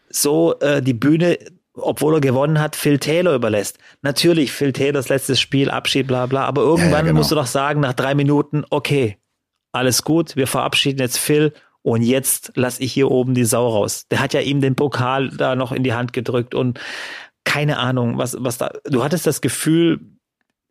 so äh, die Bühne, obwohl er gewonnen hat, Phil Taylor überlässt. Natürlich, Phil Taylors letztes Spiel, Abschied, bla bla, aber irgendwann Ja, ja, genau. musst du doch sagen, nach drei Minuten, okay, alles gut, wir verabschieden jetzt Phil und jetzt lass ich hier oben die Sau raus. Der hat ja ihm den Pokal da noch in die Hand gedrückt und keine Ahnung, was, was da, du hattest das Gefühl,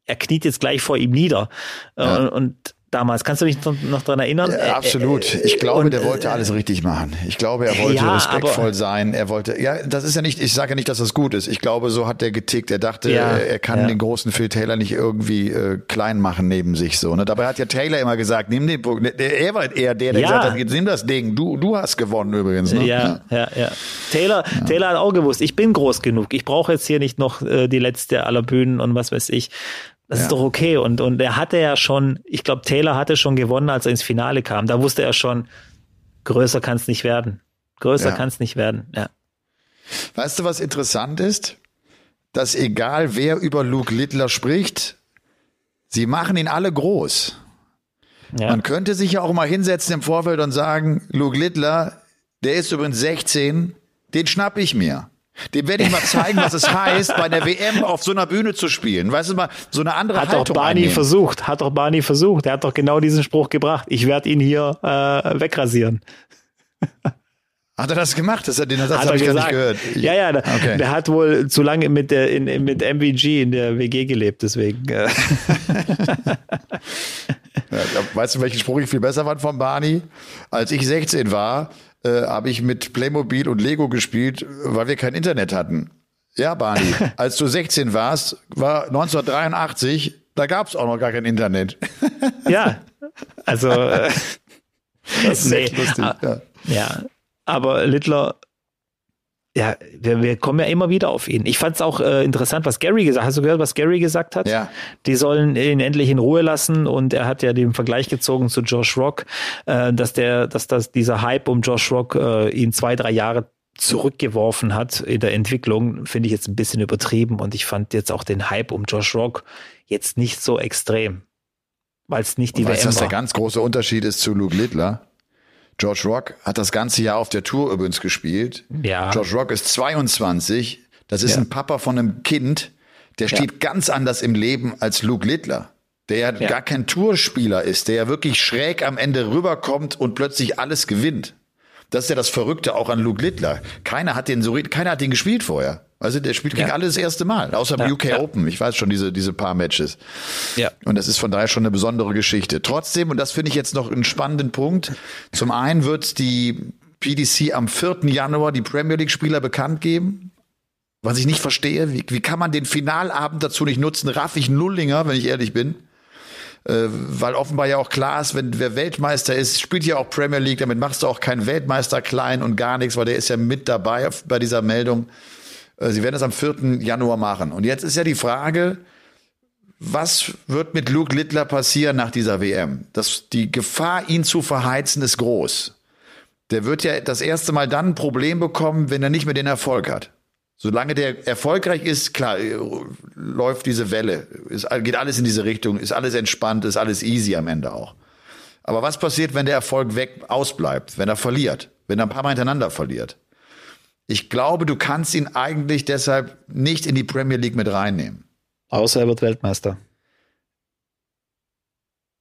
er kniet jetzt gleich vor ihm nieder. Ja. Und damals, kannst du dich noch, dran erinnern? Ja, Äh, absolut. äh, Ich glaube, und, der wollte äh, alles richtig machen. Ich glaube, er wollte Ja, respektvoll aber- sein. Er wollte, ja, das ist ja nicht, ich sage ja nicht, dass das gut ist. Ich glaube, so hat er getickt. Er dachte, Ja, er kann den großen Phil Taylor nicht irgendwie äh, klein machen neben sich so. Ne? Dabei hat ja Taylor immer gesagt, nimm den Punkt. Der- Er war eher der, der gesagt hat, jetzt nimm das Ding. Du, du hast gewonnen übrigens. Ne? Ja, ja, ja. Taylor, Taylor hat auch gewusst, ich bin groß genug. Ich brauche jetzt hier nicht noch äh, die letzte aller Bühnen und was weiß ich. Das Ja. ist doch okay. Und, und er hatte ja schon, ich glaube, Taylor hatte schon gewonnen, als er ins Finale kam. Da wusste er schon, größer kann es nicht werden. Größer Ja. kann es nicht werden. Ja. Weißt du, was interessant ist? Dass egal wer über Luke Littler spricht, sie machen ihn alle groß. Ja. Man könnte sich ja auch mal hinsetzen im Vorfeld und sagen, Luke Littler, der ist übrigens 16, den schnapp ich mir. Dem werde ich mal zeigen, was es heißt, bei der WM auf so einer Bühne zu spielen. Weißt du mal, so eine andere Hat doch Haltung Barney einnehmen. versucht, hat doch Barney versucht. Er hat doch genau diesen Spruch gebracht. Ich werde ihn hier äh, wegrasieren. Hat er das gemacht? Das, den Satz hat habe ich gar gesagt. nicht gehört. Ich- ja, ja, der, Okay. der hat wohl zu lange mit der in, mit MVG in der WG gelebt, deswegen. Äh, Ja, weißt du, welchen Spruch ich viel besser fand von Barney? Als ich 16 war, äh, habe ich mit Playmobil und Lego gespielt, weil wir kein Internet hatten. Ja, Barney, als du 16 warst, war 1983, da gab es auch noch gar kein Internet. ja, also äh, Das ist nee, echt lustig. ah, Ja. ja, aber Littler, ja, wir, wir kommen ja immer wieder auf ihn. Ich fand es auch äh, interessant, was Gary gesagt hat. Hast du gehört, was Gary gesagt hat? Ja. Die sollen ihn endlich in Ruhe lassen und er hat ja den Vergleich gezogen zu Josh Rock, äh, dass der, dass das dieser Hype um Josh Rock äh, ihn zwei, drei Jahre zurückgeworfen hat in der Entwicklung, finde ich jetzt ein bisschen übertrieben und ich fand jetzt auch den Hype um Josh Rock jetzt nicht so extrem, weil es nicht die Weißt du, WM was der war. ganz große Unterschied ist zu Luke Littler? George Rock hat das ganze Jahr auf der Tour übrigens gespielt. Ja. George Rock ist 22. Das ist Ja. ein Papa von einem Kind. Der steht ganz anders im Leben als Luke Littler. Der ja, Ja. gar kein Tourspieler ist, der ja wirklich schräg am Ende rüberkommt und plötzlich alles gewinnt. Das ist ja das Verrückte auch an Luke Littler. Keiner hat den so, keiner hat den gespielt vorher. Also der spielt gegen Ja. alle das erste Mal, außer Ja, UK ja. Open. Ich weiß schon diese diese paar Matches. Ja. Und das ist von daher schon eine besondere Geschichte. Trotzdem, und das finde ich jetzt noch einen spannenden Punkt, zum einen wird die PDC am 4. Januar die Premier League-Spieler bekannt geben. Was ich nicht verstehe, wie, wie kann man den Finalabend dazu nicht nutzen? Raff ich Nullinger, wenn ich ehrlich bin. Äh, weil offenbar ja auch klar ist, wenn wer Weltmeister ist, spielt ja auch Premier League, damit machst du auch keinen Weltmeister klein und gar nichts, weil der ist ja mit dabei bei dieser Meldung. Äh, Sie werden das am 4. Januar machen. Und jetzt ist ja die Frage, was wird mit Luke Littler passieren nach dieser WM? Das, die Gefahr, ihn zu verheizen, ist groß. Der wird ja das erste Mal dann ein Problem bekommen, wenn er nicht mehr den Erfolg hat. Solange der erfolgreich ist, klar, äh, läuft diese Welle, ist, geht alles in diese Richtung, ist alles entspannt, ist alles easy am Ende auch. Aber was passiert, wenn der Erfolg weg ausbleibt, wenn er verliert, wenn er ein paar Mal hintereinander verliert? Ich glaube, du kannst ihn eigentlich deshalb nicht in die Premier League mit reinnehmen. Außer er wird Weltmeister.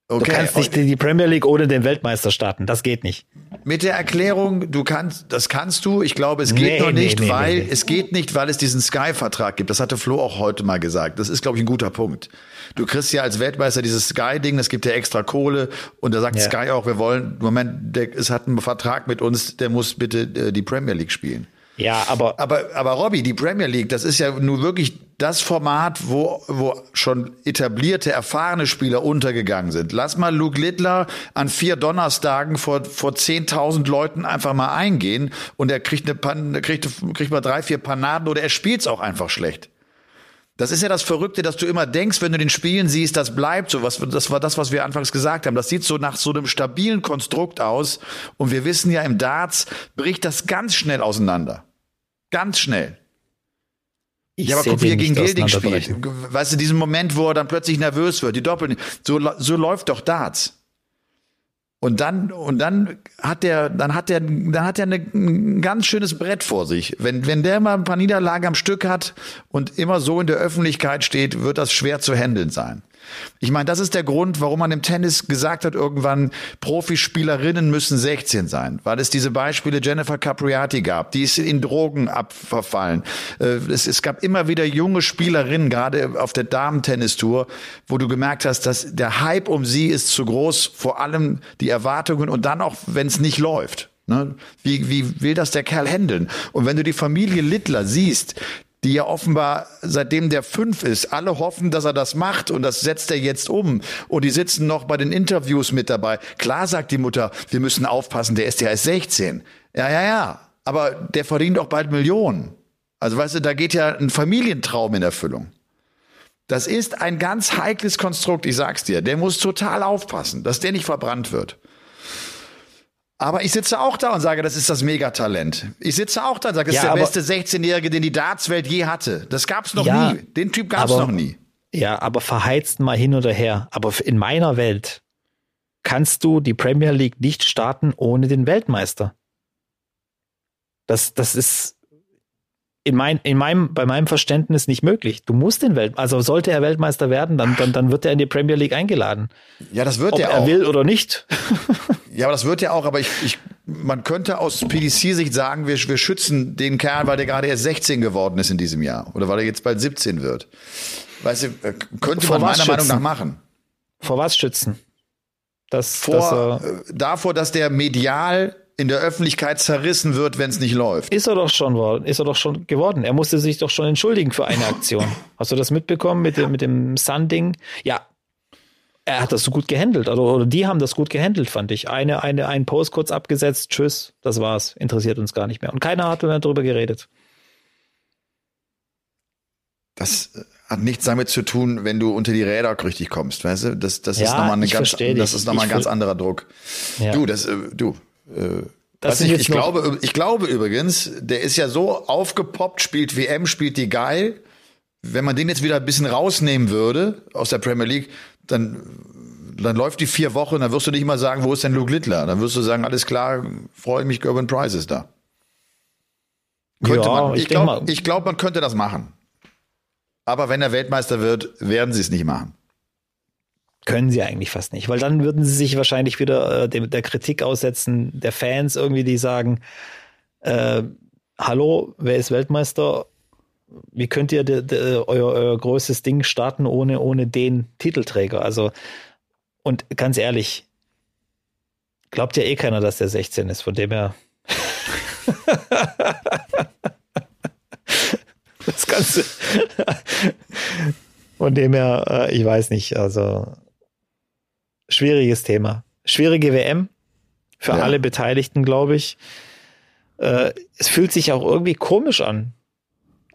Okay. Du kannst nicht in die Premier League ohne den Weltmeister starten. Das geht nicht. Mit der Erklärung, du kannst, das kannst du. Ich glaube, es geht Nee, noch nicht, nee, weil nee, nee. es geht nicht, weil es diesen Sky-Vertrag gibt. Das hatte Flo auch heute mal gesagt. Das ist, glaube ich, ein guter Punkt. Du kriegst ja als Weltmeister dieses Sky-Ding, das gibt ja extra Kohle und da sagt Ja. Sky auch, wir wollen, Moment, der, es hat einen Vertrag mit uns, der muss bitte äh, die Premier League spielen. Ja, aber Aber, aber Robby, die Premier League, das ist ja nur wirklich das Format, wo, wo schon etablierte, erfahrene Spieler untergegangen sind. Lass mal Luke Littler an vier Donnerstagen vor, vor 10.000 Leuten einfach mal eingehen und er kriegt, eine Pan, kriegt, kriegt mal drei, vier Panaden oder er spielt's auch einfach schlecht. Das ist ja das Verrückte, dass du immer denkst, wenn du den Spielen siehst, das bleibt so. Was, das war das, was wir anfangs gesagt haben. Das sieht so nach so einem stabilen Konstrukt aus. Und wir wissen ja, im Darts bricht das ganz schnell auseinander. Ganz schnell. ich Ja, aber guck, wie er gegen Gilding spielt. Weißt du, diesen Moment, wo er dann plötzlich nervös wird, die Doppel, so, so läuft doch Darts. Und dann, und dann hat der, dann hat der, dann hat er ein ganz schönes Brett vor sich. Wenn, wenn der mal ein paar Niederlagen am Stück hat und immer so in der Öffentlichkeit steht, wird das schwer zu handeln sein. Ich meine, das ist der Grund, warum man im Tennis gesagt hat, irgendwann Profispielerinnen müssen 16 sein, weil es diese Beispiele Jennifer Capriati gab, die ist in Drogen abverfallen. Äh, Es, es gab immer wieder junge Spielerinnen, gerade auf der Damentennistour, wo du gemerkt hast, dass der Hype um sie ist zu groß, vor allem die Erwartungen und dann auch, wenn es nicht läuft. Ne? Wie, wie will das der Kerl handeln? Und wenn du die Familie Littler siehst, die ja offenbar, seitdem der fünf ist, alle hoffen, dass er das macht und das setzt er jetzt um. Und die sitzen noch bei den Interviews mit dabei. Klar sagt die Mutter, wir müssen aufpassen, der ist ja erst 16. Ja, ja, ja. Aber der verdient auch bald Millionen. Also weißt du, da geht ja ein Familientraum in Erfüllung. Das ist ein ganz heikles Konstrukt, ich sag's dir. Der muss total aufpassen, dass der nicht verbrannt wird. Aber ich sitze auch da und sage, das ist das Megatalent. Ich sitze auch da und sage, das Ja, ist der beste 16-Jährige, den die Dartswelt je hatte. Das gab's noch Ja, nie. Den Typ gab's aber- noch nie. Ja, aber verheizt mal hin oder her. Aber in meiner Welt kannst du die Premier League nicht starten ohne den Weltmeister. Das, das ist in, mein, in meinem, bei meinem Verständnis nicht möglich. Du musst den Welt, also sollte er Weltmeister werden, dann, dann, dann wird er in die Premier League eingeladen. Ja, das wird Ob er er auch. will oder nicht. Ja, aber das wird ja auch, aber ich, ich man könnte aus PDC-Sicht sagen, wir, wir schützen den Kerl, weil der gerade erst 16 geworden ist in diesem Jahr. Oder weil er jetzt bald 17 wird. Weißt du, äh, könnte Vor man meiner Meinung nach schützen? machen. Vor was schützen? Das, Vor, dass äh, davor, dass der medial in der Öffentlichkeit zerrissen wird, wenn es nicht läuft. Ist er doch schon worden, ist er doch schon geworden. Er musste sich doch schon entschuldigen für eine Aktion. Hast du das mitbekommen mit dem, mit dem Sun-Ding? Ja. Er hat das so gut gehandelt, oder, oder die haben das gut gehandelt, fand ich. Eine, eine, einen Post kurz abgesetzt, tschüss, das war's. Interessiert uns gar nicht mehr. Und keiner hat mehr darüber geredet. Das äh, hat nichts damit zu tun, wenn du unter die Räder richtig kommst, weißt du? Das, das ist Ja, nochmal eine ganz, das ist noch mal ein ganz anderer Druck. Ja. Du, das, äh, du, äh, Das ich, ich glaube, ich glaube übrigens, der ist ja so aufgepoppt, spielt WM, spielt die geil. Wenn man den jetzt wieder ein bisschen rausnehmen würde aus der Premier League, dann, dann läuft die vier Wochen, dann wirst du nicht mal sagen, wo ist denn Luke Littler? Dann wirst du sagen, alles klar, freue mich, Gerben Price ist da. Könnte Ja, man. ich Ich glaube, glaub, man könnte das machen. Aber wenn er Weltmeister wird, werden sie es nicht machen. Können sie eigentlich fast nicht, weil dann würden sie sich wahrscheinlich wieder äh, der Kritik aussetzen, der Fans irgendwie, die sagen, äh, hallo, wer ist Weltmeister? Wie könnt ihr de, de, euer, euer größtes Ding starten ohne, ohne den Titelträger? Also, und ganz ehrlich, glaubt ja eh keiner, dass der 16 ist, von dem her. das Ganze. Von dem her, äh, ich weiß nicht, also schwieriges Thema. Schwierige WM für Ja. alle Beteiligten, glaube ich. Äh, es fühlt sich auch irgendwie komisch an.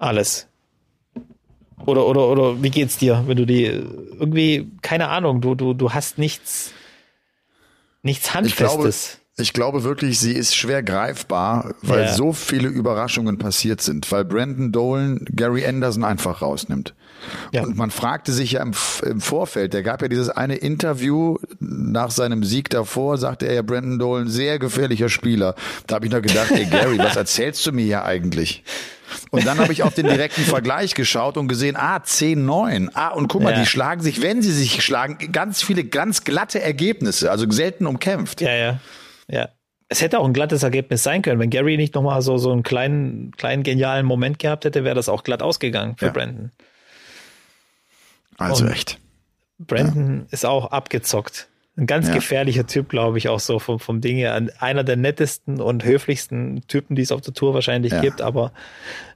Alles. Oder, oder, oder wie geht's dir, wenn du die irgendwie, keine Ahnung, du, du, du hast nichts, nichts Handfestes. Ich glaube wirklich, sie ist schwer greifbar, weil Ja. so viele Überraschungen passiert sind, weil Brandon Dolan Gary Anderson einfach rausnimmt. Ja. Und man fragte sich ja im, im Vorfeld, der gab ja dieses eine Interview nach seinem Sieg davor, sagte er ja Brandon Dolan, sehr gefährlicher Spieler. Da habe ich noch gedacht, ey Gary, was erzählst du mir hier eigentlich? Und dann habe ich auf den direkten Vergleich geschaut und gesehen, ah, 10-9. Ah, und guck mal, Ja. die schlagen sich, wenn sie sich schlagen, ganz viele ganz glatte Ergebnisse, also selten umkämpft. Ja, ja. Ja. Es hätte auch ein glattes Ergebnis sein können. Wenn Gary nicht nochmal so, so einen kleinen, kleinen genialen Moment gehabt hätte, wäre das auch glatt ausgegangen für Ja. Brandon. Also Und- echt. Brandon ist auch abgezockt. Ein ganz Ja. gefährlicher Typ, glaube ich, auch so vom, vom Ding her. Ein- Einer der nettesten und höflichsten Typen, die es auf der Tour wahrscheinlich Ja. gibt, aber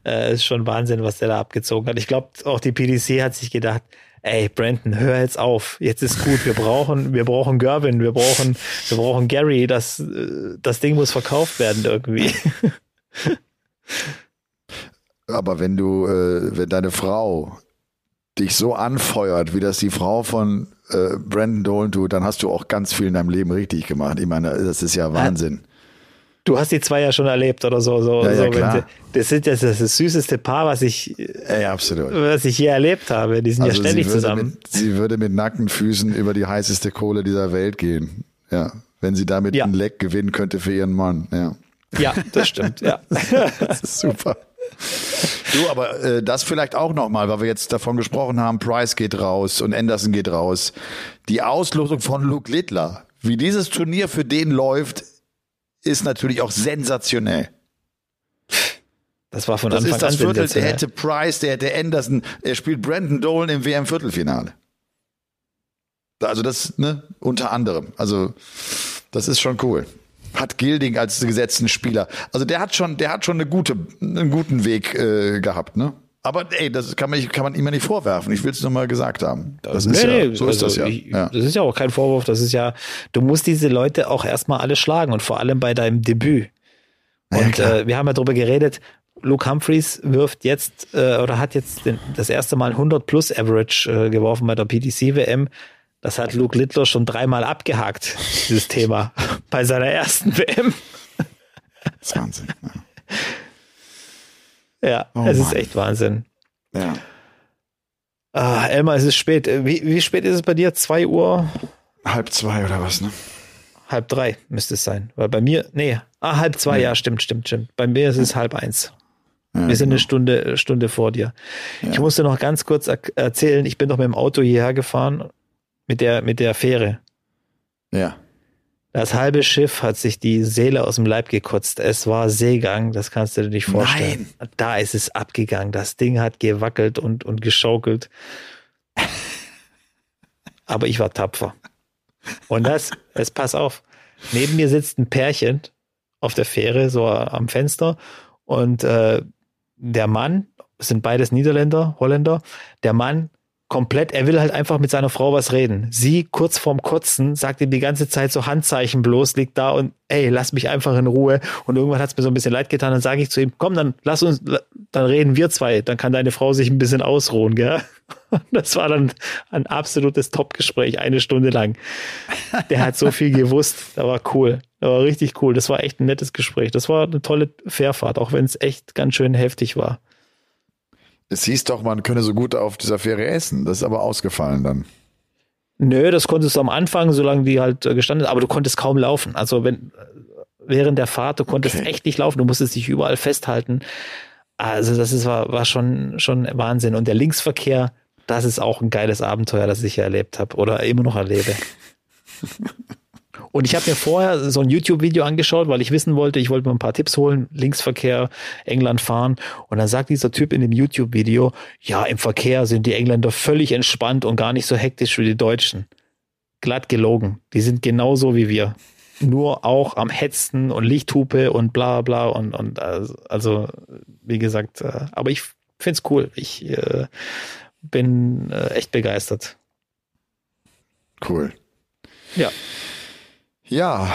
äh, ist schon Wahnsinn, was der da abgezogen hat. Ich glaube, auch die PDC hat sich gedacht, ey, Brandon, hör jetzt auf. Jetzt ist gut. Wir brauchen, wir brauchen Gervin, wir brauchen, wir brauchen Gary. Das, äh, das Ding muss verkauft werden irgendwie. Aber wenn du, äh, wenn deine Frau dich so anfeuert, wie das die Frau von äh, Brandon Dolan tut, dann hast du auch ganz viel in deinem Leben richtig gemacht. Ich meine, das ist ja Wahnsinn. Du hast die zwei ja schon erlebt oder so. so, Ja, ja, so klar. sie, das sind das, das, das süßeste Paar, was ich, Ey, absolut. was ich je erlebt habe. Die sind ja ständig zusammen. mit, sie würde mit nackten Füßen über die heißeste Kohle dieser Welt gehen. Ja, wenn sie damit Ja. ein Leck gewinnen könnte für ihren Mann. Ja, Ja, das stimmt, ja. das ist super. Du, aber äh, das vielleicht auch nochmal, weil wir jetzt davon gesprochen haben, Price geht raus und Anderson geht raus. Die Auslosung von Luke Littler, wie dieses Turnier für den läuft, ist natürlich auch sensationell. Das war von Das Anfang ist das an Viertel, der hätte Price, der hätte Anderson, er spielt Brandon Dolan im WM-Viertelfinale. Also das, ne, unter anderem. Also das ist schon cool. Hat Gilding als gesetzten Spieler. Also der hat schon, der hat schon eine gute, einen guten Weg äh, gehabt, ne? Aber ey, das kann man, kann man ihm ja nicht vorwerfen. Ich will es nur mal gesagt haben. Das ist Nee, ja, nee, so ist also das ja. Ich, ja. Das ist ja auch kein Vorwurf. Das ist ja, du musst diese Leute auch erstmal alle schlagen und vor allem bei deinem Debüt. Ja, Und klar. äh, wir haben ja darüber geredet, Luke Humphreys wirft jetzt äh, oder hat jetzt den, das erste Mal 100 plus Average äh, geworfen bei der PDC WM. Das hat Luke Littler schon dreimal abgehakt, dieses Thema, bei seiner ersten WM. Das ist Wahnsinn. Ja, Oh es ist echt Wahnsinn. Ja. ja. Ah, Elmar, es ist spät. Wie, wie spät ist es bei dir? Zwei Uhr? Halb zwei oder was, ne? Halb drei müsste es sein. Weil bei mir, nee, ah, halb zwei, ja, stimmt, stimmt, stimmt. Bei mir ist es halb eins. Ja, Wir sind genau. eine Stunde, Stunde vor dir. Ich musste noch ganz kurz er erzählen, ich bin doch mit dem Auto hierher gefahren, mit der, mit der Fähre. Ja. Das halbe Schiff hat sich die Seele aus dem Leib gekotzt. Es war Seegang, das kannst du dir nicht vorstellen. Da ist es abgegangen. Das Ding hat gewackelt und, und geschaukelt. Aber ich war tapfer. Und das, es pass auf. Neben mir sitzt ein Pärchen auf der Fähre, so am Fenster. Und äh, der Mann, sind beides Niederländer, Holländer, der Mann komplett, er will halt einfach mit seiner Frau was reden. Sie kurz vorm Kotzen sagt ihm die ganze Zeit so Handzeichen bloß, liegt da und ey, lass mich einfach in Ruhe. Und irgendwann hat es mir so ein bisschen leid getan, dann sage ich zu ihm, komm, dann lass uns, dann reden wir zwei, dann kann deine Frau sich ein bisschen ausruhen, gell? Das war dann ein absolutes Top-Gespräch, eine Stunde lang. Der hat so viel gewusst, das war cool. Das war richtig cool. Das war echt ein nettes Gespräch. Das war eine tolle Fährfahrt, auch wenn es echt ganz schön heftig war. Es hieß doch, man könne so gut auf dieser Fähre essen. Das ist aber ausgefallen dann. Nö, das konntest du am Anfang, solange die halt äh, gestanden ist, aber du konntest kaum laufen. Also wenn während der Fahrt, du konntest Okay. echt nicht laufen, du musstest dich überall festhalten. Also das ist, war, war schon, schon Wahnsinn. Und der Linksverkehr, das ist auch ein geiles Abenteuer, das ich hier erlebt habe oder immer noch erlebe. Und ich habe mir vorher so ein YouTube-Video angeschaut, weil ich wissen wollte, ich wollte mir ein paar Tipps holen, Linksverkehr, England fahren. Und dann sagt dieser Typ in dem YouTube-Video, ja, im Verkehr sind die Engländer völlig entspannt und gar nicht so hektisch wie die Deutschen. Glatt gelogen. Die sind genauso wie wir. Nur auch am Hetzen und Lichthupe und bla bla und, und also, wie gesagt, äh, aber ich find's cool. Ich äh, bin äh, echt begeistert. Cool. Ja. Ja,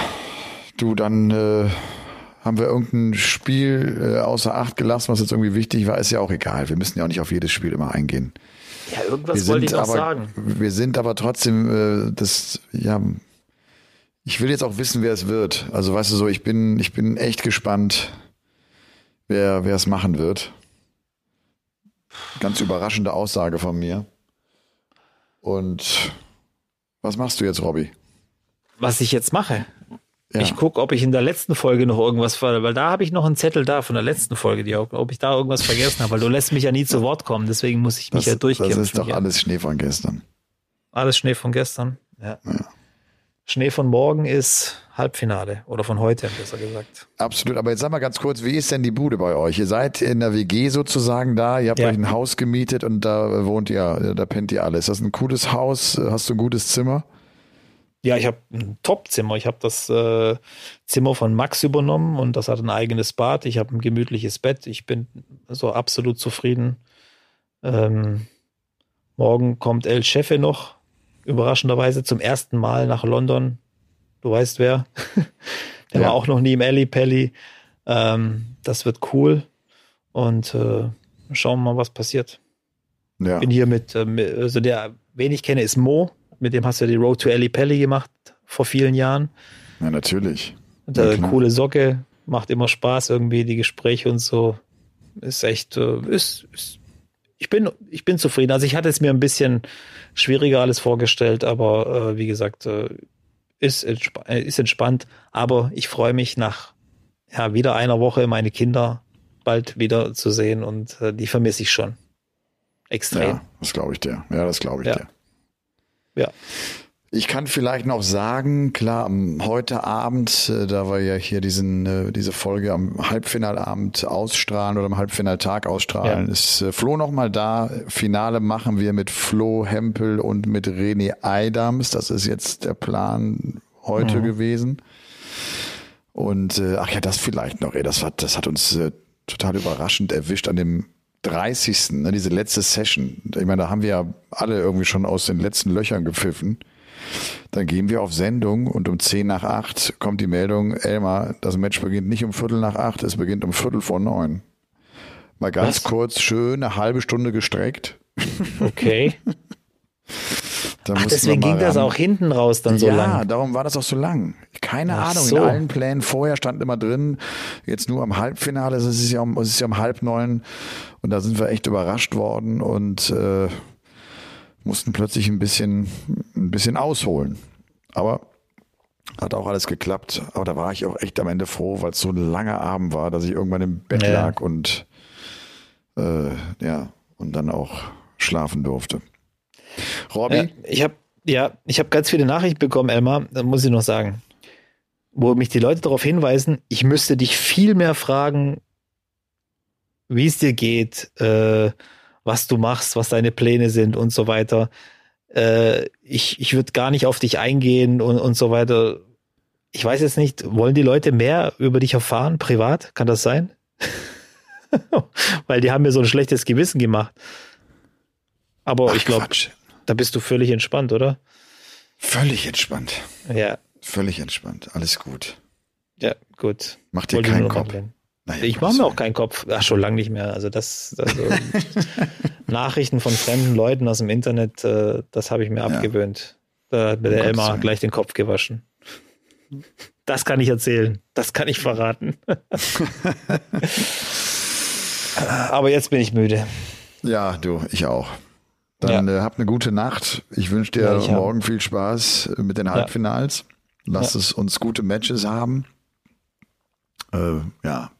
du, dann äh, Haben wir irgendein Spiel äh, außer Acht gelassen, was jetzt irgendwie wichtig war? Ist ja auch egal. Wir müssen ja auch nicht auf jedes Spiel immer eingehen. Ja, irgendwas Wir wollte ich noch aber, sagen. wir sind aber trotzdem, äh, das, ja, ich will jetzt auch wissen, wer es wird. Also weißt du so, ich bin, ich bin echt gespannt, wer, wer es machen wird. Ganz überraschende Aussage von mir. Und was machst du jetzt, Robby? Was ich jetzt mache. Ja. Ich gucke, ob ich in der letzten Folge noch irgendwas weil da habe ich noch einen Zettel da von der letzten Folge, die, ob ich da irgendwas vergessen habe, weil du lässt mich ja nie zu Wort kommen, deswegen muss ich mich das, ja durchkämpfen. das ist doch alles Schnee von gestern. Alles Schnee von gestern. Ja. Schnee von morgen ist Halbfinale oder von heute, besser gesagt. Absolut, aber jetzt sag mal ganz kurz, wie ist denn die Bude bei euch? Ihr seid in der WG sozusagen da, ihr habt Ja. euch ein Haus gemietet und da wohnt ihr, da pennt ihr alle. Ist das ein cooles Haus? Hast du ein gutes Zimmer? Ja, ich habe ein Top-Zimmer. Ich habe das äh, Zimmer von Max übernommen und das hat ein eigenes Bad. Ich habe ein gemütliches Bett. Ich bin so absolut zufrieden. Ähm, morgen kommt El Chefe noch, überraschenderweise zum ersten Mal nach London. Du weißt wer. Der Ja. war auch noch nie im Alley Pally. Ähm, das wird cool. Und äh, schauen wir mal, was passiert Ja. bin hier mit, äh, mit- also der, wen ich kenne, ist Mo. Mit dem hast du ja die Road to Ali Pelli gemacht vor vielen Jahren. Ja, natürlich. Und, Ja, coole Socke, macht immer Spaß irgendwie, die Gespräche und so. Ist echt, äh, ist, ist ich bin, ich bin zufrieden. Also ich hatte es mir ein bisschen schwieriger alles vorgestellt, aber äh, wie gesagt, äh, ist, entspa äh, ist entspannt. Aber ich freue mich nach ja, wieder einer Woche meine Kinder bald wieder zu sehen und äh, die vermisse ich schon. Extrem. Ja, das glaube ich dir. Ja, das glaube ich Ja. dir. Ja. Ich kann vielleicht noch sagen, klar, am heute Abend, äh, da wir ja hier diesen, äh, diese Folge am Halbfinalabend ausstrahlen oder am Halbfinaltag ausstrahlen, Ja. ist äh, Flo noch mal da. Finale machen wir mit Flo Hempel und mit René Eidams. Das ist jetzt der Plan heute Mhm. gewesen. Und äh, ach ja, das vielleicht noch, ey, das hat, das hat uns äh, total überraschend erwischt an dem 30. Ne, diese letzte Session. Ich meine, da haben wir ja alle irgendwie schon aus den letzten Löchern gepfiffen. Dann gehen wir auf Sendung und um 10 nach 8 kommt die Meldung, Elmar, das Match beginnt nicht um Viertel nach 8, es beginnt um Viertel vor neun. Mal ganz Was? kurz, schön eine halbe Stunde gestreckt. Okay. Da Ach, deswegen ging das ran. auch hinten raus dann so ja, lang. darum war das auch so lang. Keine Ach Ahnung, so. in allen Plänen vorher stand immer drin, jetzt nur am Halbfinale, es ist ja um, es ist ja um halb neun und da sind wir echt überrascht worden und äh, mussten plötzlich ein bisschen, ein bisschen ausholen. Aber hat auch alles geklappt. Aber da war ich auch echt am Ende froh, weil es so ein langer Abend war, dass ich irgendwann im Bett Ja. lag und äh, ja, und dann auch schlafen durfte. Robby? Ja, ich habe ja, ich habe ganz viele Nachrichten bekommen, Elmar, da muss ich noch sagen, wo mich die Leute darauf hinweisen, ich müsste dich viel mehr fragen, wie es dir geht, äh, was du machst, was deine Pläne sind und so weiter. Äh, ich ich würde gar nicht auf dich eingehen und, und so weiter. Ich weiß jetzt nicht, wollen die Leute mehr über dich erfahren, privat? Kann das sein? Weil die haben mir so ein schlechtes Gewissen gemacht. Aber Ach, ich glaube. Da bist du völlig entspannt, oder? Völlig entspannt. Ja, Völlig entspannt. Alles gut. ja, gut. Mach dir Wollte keinen Kopf. Naja, Ich mache mir auch keinen Kopf. Ach, schon lange nicht mehr. Also das, also Nachrichten von fremden Leuten aus dem Internet, äh, das habe ich mir abgewöhnt. Da hat mir der Elmar gleich den Kopf gewaschen. Das kann ich erzählen. Das kann ich verraten. Aber jetzt bin ich müde. Ja, du, ich auch. Dann äh, hab eine gute Nacht. Ich wünsche dir Ja, morgen viel Spaß mit den Halbfinals. Lass es uns gute Matches haben. Äh, ja,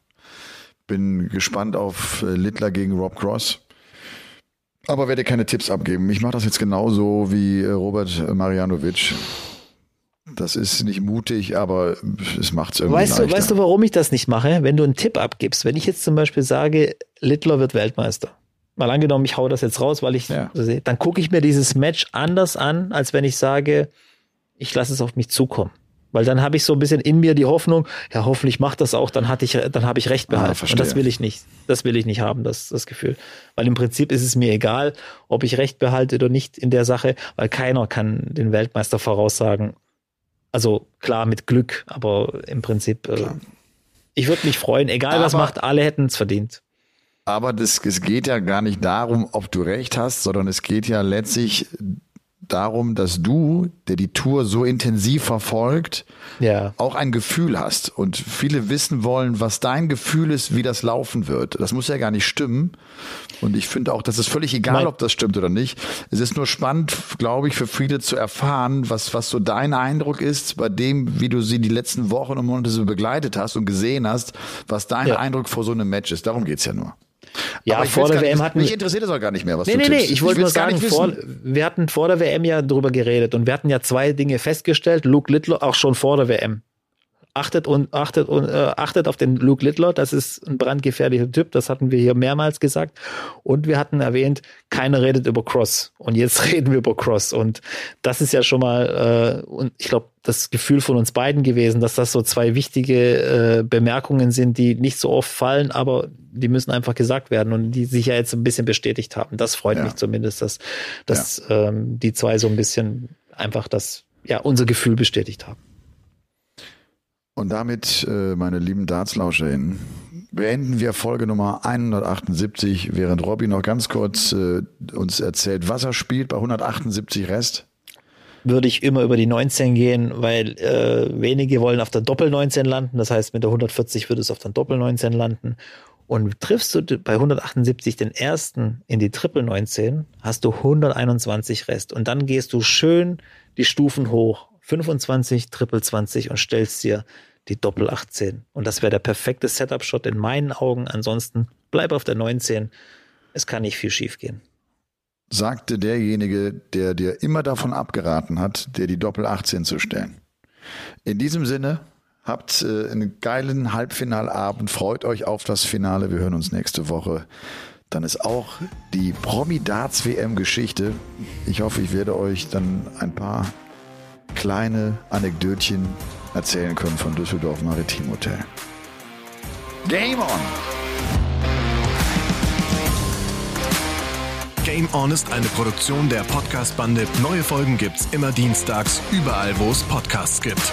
bin gespannt auf äh, Littler gegen Rob Cross. Aber werde keine Tipps abgeben. Ich mache das jetzt genauso wie äh, Robert Marianovic. Das ist nicht mutig, aber es macht es irgendwie Weißt du, leichter. weißt du, warum ich das nicht mache? Wenn du einen Tipp abgibst, wenn ich jetzt zum Beispiel sage, Littler wird Weltmeister. Mal angenommen, ich hau das jetzt raus, weil ich Ja. so sehe, dann gucke ich mir dieses Match anders an, als wenn ich sage, ich lasse es auf mich zukommen. Weil dann habe ich so ein bisschen in mir die Hoffnung, ja, hoffentlich macht das auch, dann hatte ich, dann habe ich Recht behalten. Ah. Und das will ich nicht. Das will ich nicht haben, das, das Gefühl. Weil im Prinzip ist es mir egal, ob ich Recht behalte oder nicht in der Sache, weil keiner kann den Weltmeister voraussagen. Also klar mit Glück, aber im Prinzip äh, Ich würde mich freuen, egal was Aber- macht, alle hätten es verdient. Aber das, es geht ja gar nicht darum, ob du recht hast, sondern es geht ja letztlich darum, dass du, der die Tour so intensiv verfolgt, Ja. auch ein Gefühl hast. Und viele wissen wollen, was dein Gefühl ist, wie das laufen wird. Das muss ja gar nicht stimmen. Und ich finde auch, das ist völlig egal, Mein- ob das stimmt oder nicht. Es ist nur spannend, glaube ich, für viele zu erfahren, was, was so dein Eindruck ist, bei dem, wie du sie die letzten Wochen und Monate so begleitet hast und gesehen hast, was dein Ja. Eindruck vor so einem Match ist. Darum geht's ja nur. Ja, vor der nicht- WM hatten Mich interessiert das auch gar nicht mehr, was Nee, du nee, nee, tippst. ich wollte nur sagen, vor, wir hatten vor der WM ja drüber geredet und wir hatten ja zwei Dinge festgestellt. Luke Littler auch schon vor der WM. Achtet und achtet und äh, achtet auf den Luke Littler, das ist ein brandgefährlicher Typ, das hatten wir hier mehrmals gesagt. Und wir hatten erwähnt, keiner redet über Cross. Und jetzt reden wir über Cross. Und das ist ja schon mal, äh, und ich glaube, das Gefühl von uns beiden gewesen, dass das so zwei wichtige äh, Bemerkungen sind, die nicht so oft fallen, aber die müssen einfach gesagt werden und die sich ja jetzt ein bisschen bestätigt haben. Das freut Ja. mich zumindest, dass, dass ähm, die zwei so ein bisschen einfach das, ja, unser Gefühl bestätigt haben. Und damit, äh, meine lieben DartslauscherInnen, beenden wir Folge Nummer 178, während Robby noch ganz kurz äh, uns erzählt, was er spielt bei 178 Rest. würde ich immer über die 19 gehen, weil äh, wenige wollen auf der Doppel 19 landen. Das heißt, mit der 140 würde es auf der Doppel 19 landen. Und triffst du bei 178 den ersten in die Triple 19, hast du 121 Rest. Und dann gehst du schön die Stufen hoch, 25, Triple 20 und stellst dir die Doppel 18. Und das wäre der perfekte Setup-Shot in meinen Augen. Ansonsten bleib auf der 19. Es kann nicht viel schief gehen. sagte derjenige, der dir immer davon abgeraten hat, dir die Doppel 18 zu stellen. In diesem Sinne, habt äh, einen geilen Halbfinalabend, freut euch auf das Finale. Wir hören uns nächste Woche. Dann ist auch die Promi-Darts WM-Geschichte. Ich hoffe, ich werde euch dann ein paar kleine Anekdötchen erzählen können von Düsseldorf Maritim Hotel. Game on! Game On ist eine Produktion der Podcast-Bande. Neue Folgen gibt's immer dienstags, überall, wo es Podcasts gibt.